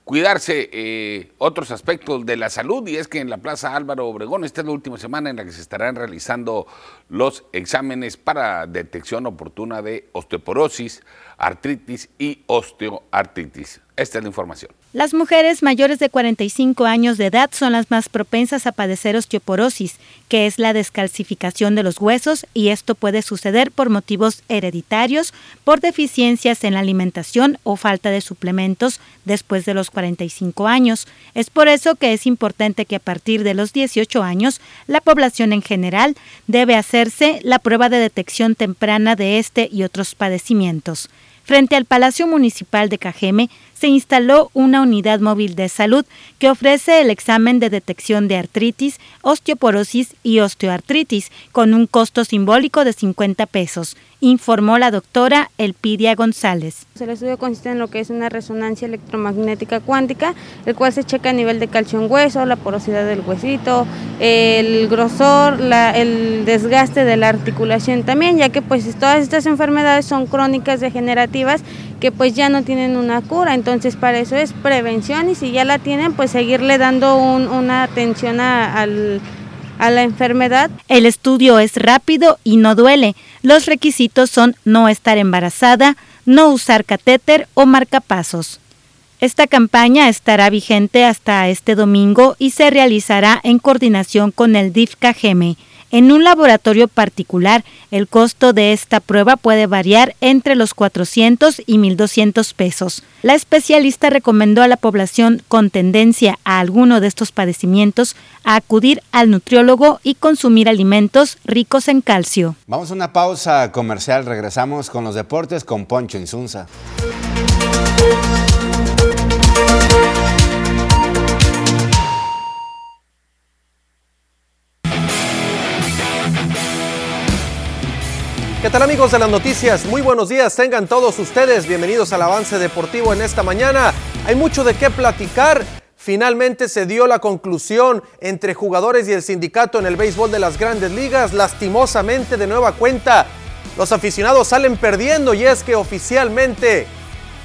Speaker 1: cuidarse eh, otros aspectos de la salud y es que en la Plaza Álvaro Obregón esta es la última semana en la que se estarán realizando los exámenes para detección oportuna de osteoporosis, artritis y osteoartritis. Esta es la información.
Speaker 14: Las mujeres mayores de 45 años de edad son las más propensas a padecer osteoporosis, que es la descalcificación de los huesos y esto puede suceder por motivos hereditarios, por deficiencias en la alimentación o falta de suplementos después de los 45 años. Es por eso que es importante que a partir de los 18 años la población en general debe hacerse la prueba de detección temprana de este y otros padecimientos. Frente al Palacio Municipal de Cajeme se instaló una unidad móvil de salud que ofrece el examen de detección de artritis, osteoporosis y osteoartritis con un costo simbólico de 50 pesos informó la doctora Elpidia González.
Speaker 16: El estudio consiste en lo que es una resonancia electromagnética cuántica, el cual se checa a nivel de calcio en hueso, la porosidad del huesito, el grosor, el desgaste de la articulación también, ya que pues todas estas enfermedades son crónicas degenerativas que pues ya no tienen una cura, entonces para eso es prevención y si ya la tienen pues seguirle dando una atención al a la enfermedad.
Speaker 14: El estudio es rápido y no duele. Los requisitos son no estar embarazada, no usar catéter o marcapasos. Esta campaña estará vigente hasta este domingo y se realizará en coordinación con el DIF KGM. En un laboratorio particular, el costo de esta prueba puede variar entre los 400 y 1.200 pesos. La especialista recomendó a la población con tendencia a alguno de estos padecimientos a acudir al nutriólogo y consumir alimentos ricos en calcio.
Speaker 2: Vamos a una pausa comercial, regresamos con los deportes con Poncho Insunza.
Speaker 10: ¿Qué tal amigos de las noticias? Muy buenos días, tengan todos ustedes bienvenidos al avance deportivo en esta mañana. Hay mucho de qué platicar. Finalmente se dio la conclusión entre jugadores y el sindicato en el béisbol de las grandes ligas. Lastimosamente de nueva cuenta, los aficionados salen perdiendo y es que oficialmente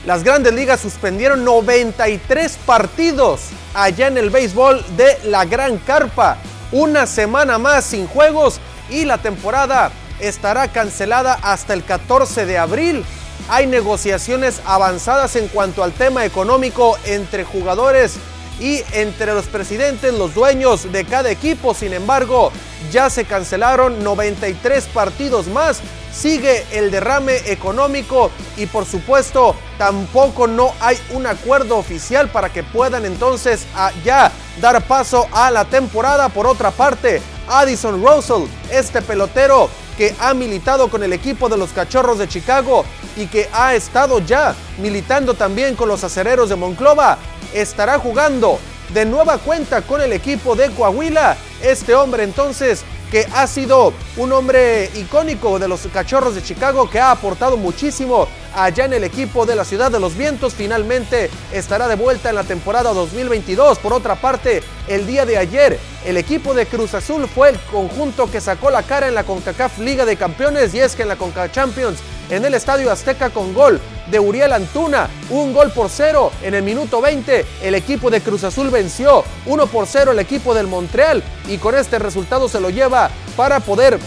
Speaker 10: las grandes ligas suspendieron 93 partidos allá en el béisbol de la Gran Carpa. Una semana más sin juegos y la temporada estará cancelada hasta el 14 de abril. Hay negociaciones avanzadas en cuanto al tema económico entre jugadores y entre los presidentes, los dueños de cada equipo. Sin embargo, ya se cancelaron 93 partidos más. Sigue el derrame económico y por supuesto tampoco no hay un acuerdo oficial para que puedan entonces ah, ya dar paso a la temporada. Por otra parte, Addison Russell, este pelotero que ha militado con el equipo de los Cachorros de Chicago y que ha estado ya militando también con los Acereros de Monclova, estará jugando de nueva cuenta con el equipo de Coahuila. Este hombre entonces que ha sido un hombre icónico de los Cachorros de Chicago, que ha aportado muchísimo allá en el equipo de la Ciudad de los Vientos. Finalmente estará de vuelta en la temporada 2022. Por otra parte, el día de ayer, el equipo de Cruz Azul fue el conjunto que sacó la cara en la CONCACAF Liga de Campeones y es que en la CONCACAF Champions en el Estadio Azteca con gol de Uriel Antuna, un gol por cero en el minuto 20. El equipo de Cruz Azul venció 1 por 0 el equipo del Montreal y con este resultado se lo lleva para poder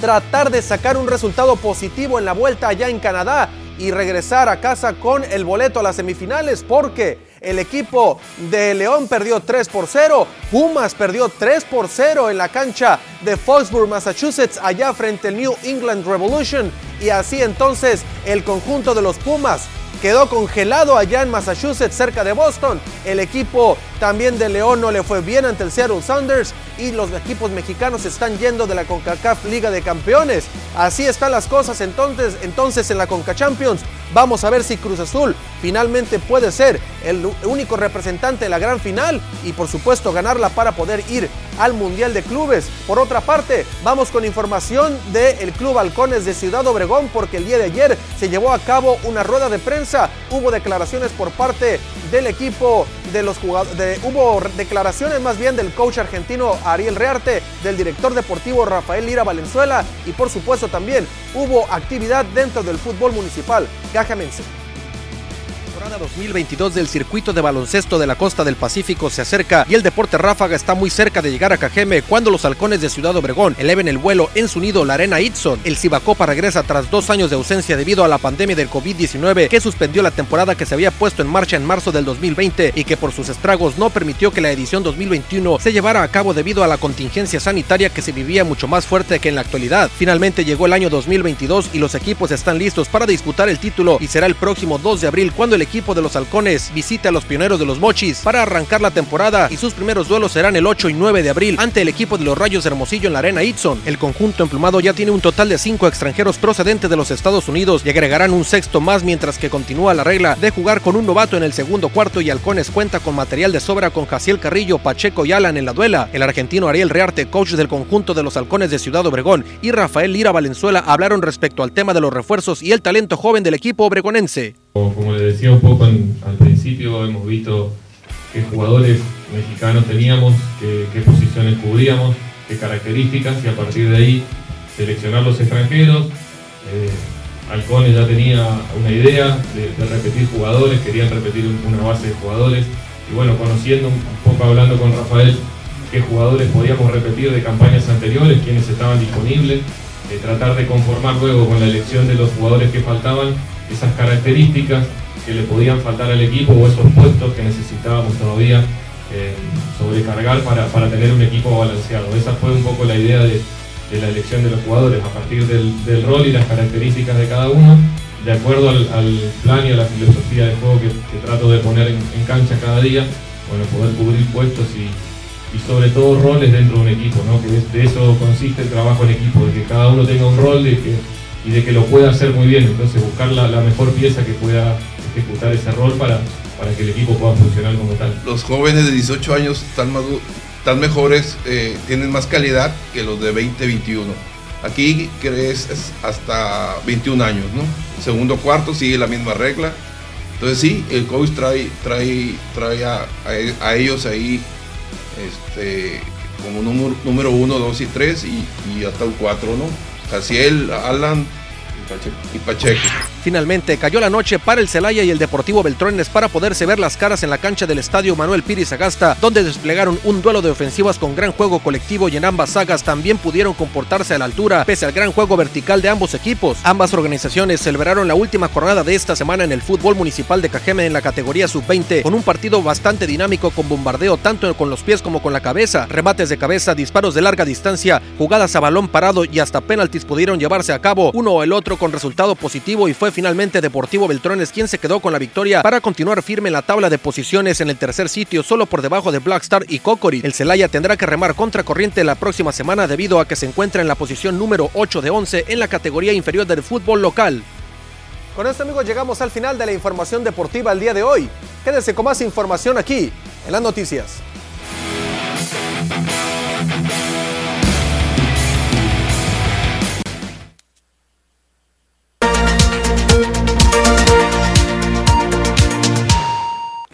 Speaker 10: tratar de sacar un resultado positivo en la vuelta allá en Canadá y regresar a casa con el boleto a las semifinales porque el equipo de León perdió 3 por 0, Pumas perdió 3 por 0 en la cancha de Foxborough, Massachusetts, allá frente al New England Revolution. Y así entonces el conjunto de los Pumas quedó congelado allá en Massachusetts, cerca de Boston. El equipo también de León no le fue bien ante el Seattle Sounders y los equipos mexicanos están yendo de la CONCACAF Liga de Campeones. Así están las cosas entonces, entonces en la CONCA Champions. Vamos a ver si Cruz Azul finalmente puede ser el único representante de la gran final y por supuesto ganarla para poder ir al Mundial de Clubes. Por otra parte, vamos con información del Club Halcones de Ciudad Obregón porque el día de ayer se llevó a cabo una rueda de prensa. Hubo declaraciones por parte del equipo de los jugadores, hubo declaraciones más bien del coach argentino Ariel Rearte, del director deportivo Rafael Lira Valenzuela y por supuesto también hubo actividad dentro del fútbol municipal Gajamense. Temporada 2022 del circuito de baloncesto de la costa del Pacífico se acerca y el deporte ráfaga está muy cerca de llegar a Cajeme cuando los halcones de Ciudad Obregón eleven el vuelo en su nido la arena Itson. El Cibacopa regresa tras dos años de ausencia debido a la pandemia del COVID-19 que suspendió la temporada que se había puesto en marcha en marzo del 2020 y que por sus estragos no permitió que la edición 2021 se llevara a cabo debido a la contingencia sanitaria que se vivía mucho más fuerte que en la actualidad. Finalmente llegó el año 2022 y los equipos están listos para disputar el título y será el próximo 2 de abril cuando el equipo de los halcones visite a los pioneros de los mochis para arrancar la temporada y sus primeros duelos serán el 8 y 9 de abril ante el equipo de los Rayos Hermosillo en la arena Itson. El conjunto emplumado ya tiene un total de 5 extranjeros procedentes de los Estados Unidos y agregarán un sexto más mientras que continúa la regla de jugar con un novato en el segundo cuarto y Halcones cuenta con material de sobra con Jaciel Carrillo, Pacheco y Alan en la duela. El argentino Ariel Rearte, coach del conjunto de los Halcones de Ciudad Obregón y Rafael Lira Valenzuela hablaron respecto al tema de los refuerzos y el talento joven del equipo obregonense.
Speaker 17: Como le decía un poco al principio, hemos visto qué jugadores mexicanos teníamos, qué, posiciones cubríamos, qué características y a partir de ahí seleccionar los extranjeros. Eh, ya tenía una idea de, repetir jugadores, querían repetir una base de jugadores y bueno, conociendo un poco, hablando con Rafael, qué jugadores podíamos repetir de campañas anteriores, quiénes estaban disponibles, eh, tratar de conformar luego con la elección de los jugadores que faltaban esas características que le podían faltar al equipo o esos puestos que necesitábamos todavía eh, sobrecargar para, tener un equipo balanceado. Esa fue un poco la idea de, la elección de los jugadores, a partir del, rol y las características de cada uno, de acuerdo al, plan y a la filosofía de juego que, trato de poner en, cancha cada día, bueno, poder cubrir puestos y, sobre todo roles dentro de un equipo, ¿no? que de eso consiste el trabajo en equipo, de que cada uno tenga un rol, de que y de que lo pueda hacer muy bien. Entonces buscar la, mejor pieza que pueda ejecutar ese rol para, para que el equipo pueda funcionar como tal.
Speaker 18: Los jóvenes de 18 años están, más, están mejores, eh, tienen más calidad que los de 20, 21. Aquí crees hasta 21 años, ¿no? Segundo cuarto sigue la misma regla. Entonces sí, el coach trae, trae, trae a, ellos ahí este, como número, número uno, dos y tres y, y hasta un cuatro, ¿no? Caciel, Alan y Pacheco.
Speaker 10: Finalmente cayó la noche para el Celaya y el Deportivo Beltrones para poderse ver las caras en la cancha del estadio Manuel Pires Agasta, donde desplegaron un duelo de ofensivas con gran juego colectivo y en ambas sagas también pudieron comportarse a la altura, pese al gran juego vertical de ambos equipos. Ambas organizaciones celebraron la última jornada de esta semana en el fútbol municipal de Cajeme en la categoría sub-20, con un partido bastante dinámico con bombardeo tanto con los pies como con la cabeza, remates de cabeza, disparos de larga distancia, jugadas a balón parado y hasta penaltis pudieron llevarse a cabo, uno o el otro con resultado positivo y fue finalmente Deportivo Beltrones quien se quedó con la victoria para continuar firme en la tabla de posiciones en el tercer sitio, solo por debajo de Blackstar y Cocori. El Celaya tendrá que remar contra corriente la próxima semana debido a que se encuentra en la posición número 8 de 11 en la categoría inferior del fútbol local. Con esto amigos llegamos al final de la información deportiva el día de hoy. Quédese con más información aquí en las noticias.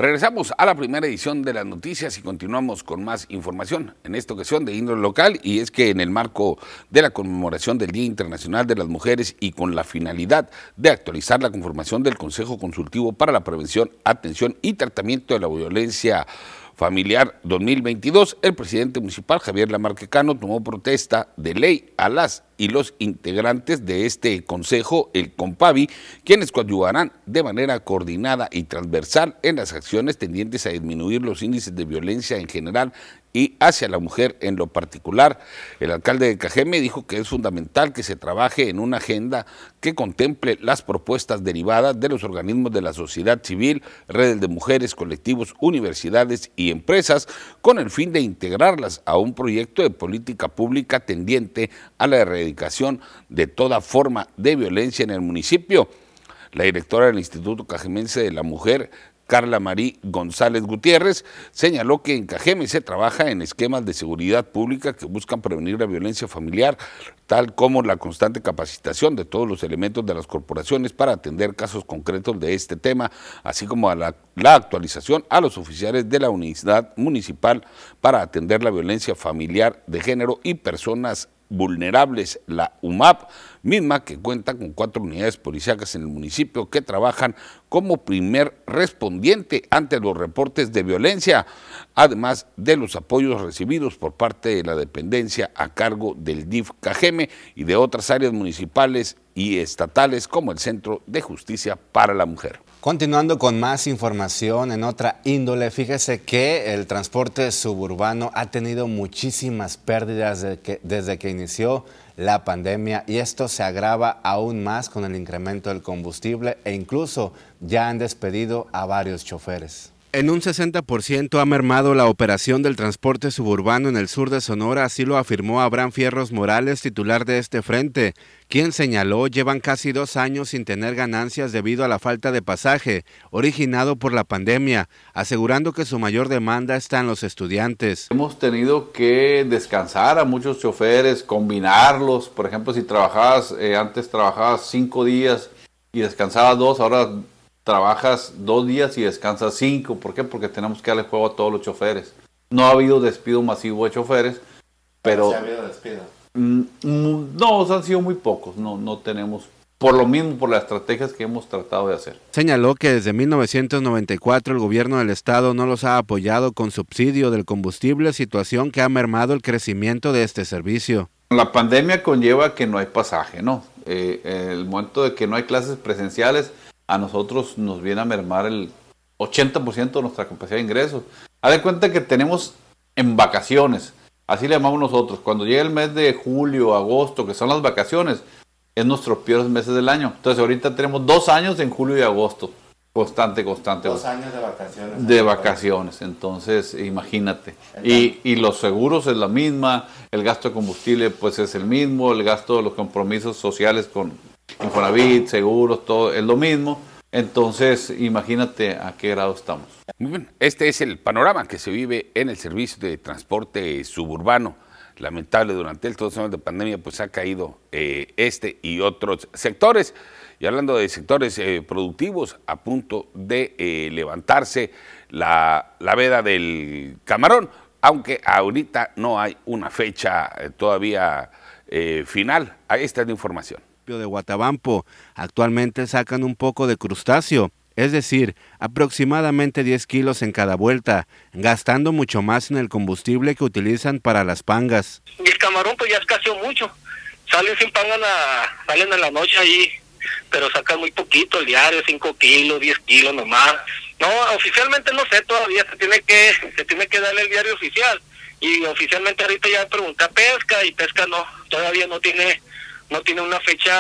Speaker 1: Regresamos a la primera edición de las noticias y continuamos con más información, en esta ocasión de índole local, y es que en el marco de la conmemoración del Día Internacional de las Mujeres y con la finalidad de actualizar la conformación del Consejo Consultivo para la Prevención, Atención y Tratamiento de la Violencia familiar 2022, el presidente municipal Javier Lamarquecano tomó protesta de ley a las y los integrantes de este consejo, el COMPAVI, quienes coadyuvarán de manera coordinada y transversal en las acciones tendientes a disminuir los índices de violencia en general y hacia la mujer en lo particular. El alcalde de Cajeme dijo que es fundamental que se trabaje en una agenda que contemple las propuestas derivadas de los organismos de la sociedad civil, redes de mujeres, colectivos, universidades y empresas, con el fin de integrarlas a un proyecto de política pública tendiente a la erradicación de toda forma de violencia en el municipio. La directora del Instituto Cajemense de la Mujer, Carla Marí González Gutiérrez, señaló que en Cajeme se trabaja en esquemas de seguridad pública que buscan prevenir la violencia familiar, tal como la constante capacitación de todos los elementos de las corporaciones para atender casos concretos de este tema, así como la, la actualización a los oficiales de la unidad municipal para atender la violencia familiar de género y personas vulnerables, la UMAP, misma que cuenta con cuatro unidades policíacas en el municipio que trabajan como primer respondiente ante los reportes de violencia, además de los apoyos recibidos por parte de la dependencia a cargo del DIF Cajeme y de otras áreas municipales y estatales como el Centro de Justicia para la Mujer.
Speaker 2: Continuando con más información en otra índole, fíjese que el transporte suburbano ha tenido muchísimas pérdidas desde que, inició la pandemia y esto se agrava aún más con el incremento del combustible e incluso ya han despedido a varios choferes. En un 60% ha mermado la operación del transporte suburbano en el sur de Sonora, así lo afirmó Abraham Fierros Morales, titular de este frente, quien señaló llevan casi dos años sin tener ganancias debido a la falta de pasaje, originado por la pandemia, asegurando que su mayor demanda está en los estudiantes.
Speaker 19: Hemos tenido que descansar a muchos choferes, combinarlos, por ejemplo, si trabajabas, eh, antes trabajabas cinco días y descansabas dos, ahora trabajas dos días y descansas cinco. ¿Por qué? Porque tenemos que darle juego a todos los choferes. No ha habido despido masivo de choferes, pero... ¿Se ha habido despido? Mm, mm, no, han sido muy pocos. No, no tenemos por lo mismo, por las estrategias que hemos tratado de hacer.
Speaker 2: Señaló que desde 1994 el gobierno del estado no los ha apoyado con subsidio del combustible, situación que ha mermado el crecimiento de este servicio.
Speaker 19: La pandemia conlleva que no hay pasaje, ¿no? Eh, el momento de que no hay clases presenciales, a nosotros nos viene a mermar el 80% de nuestra capacidad de ingresos. Haz de cuenta que tenemos en vacaciones, así le llamamos nosotros, cuando llega el mes de julio, agosto, que son las vacaciones, es nuestros peores meses del año. Entonces ahorita tenemos dos años en julio y agosto, constante, constante.
Speaker 2: Dos años de vacaciones.
Speaker 19: De vacaciones, entonces imagínate. Y, y, los seguros es la misma, el gasto de combustible pues es el mismo, el gasto de los compromisos sociales con, Infonavit, seguros, todo es lo mismo. Entonces, imagínate a qué grado estamos.
Speaker 1: Muy bien, este es el panorama que se vive en el servicio de transporte suburbano. Lamentable, durante estos años de pandemia, pues ha caído eh, este y otros sectores. Y hablando de sectores eh, productivos, a punto de eh, levantarse la, la veda del camarón, aunque ahorita no hay una fecha todavía final. Ahí está la información
Speaker 2: de Guatabampo. Actualmente sacan un poco de crustáceo, es decir, aproximadamente 10 kilos en cada vuelta, gastando mucho más en el combustible que utilizan para las pangas.
Speaker 20: Y el camarón pues ya escaseó mucho. Salen sin panga, salen en la noche ahí, pero sacan muy poquito el diario, 5 kilos, 10 kilos nomás. No, oficialmente no sé todavía, se tiene que, se tiene que darle el diario oficial. Y oficialmente ahorita ya pregunta pesca y pesca no, todavía no tiene no tiene una fecha,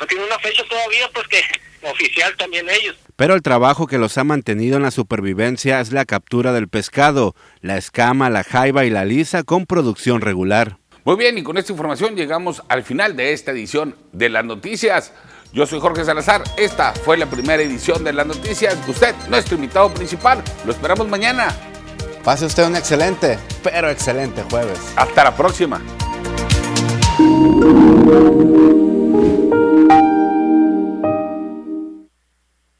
Speaker 20: no tiene una fecha todavía, pues que oficial también ellos.
Speaker 2: Pero el trabajo que los ha mantenido en la supervivencia es la captura del pescado, la escama, la jaiba y la lisa con producción regular.
Speaker 1: Muy bien, y con esta información llegamos al final de esta edición de las noticias. Yo soy Jorge Salazar, esta fue la primera edición de las noticias. Usted, nuestro invitado principal, lo esperamos mañana.
Speaker 2: Pase usted un excelente, pero excelente jueves.
Speaker 1: Hasta la próxima. Thank you.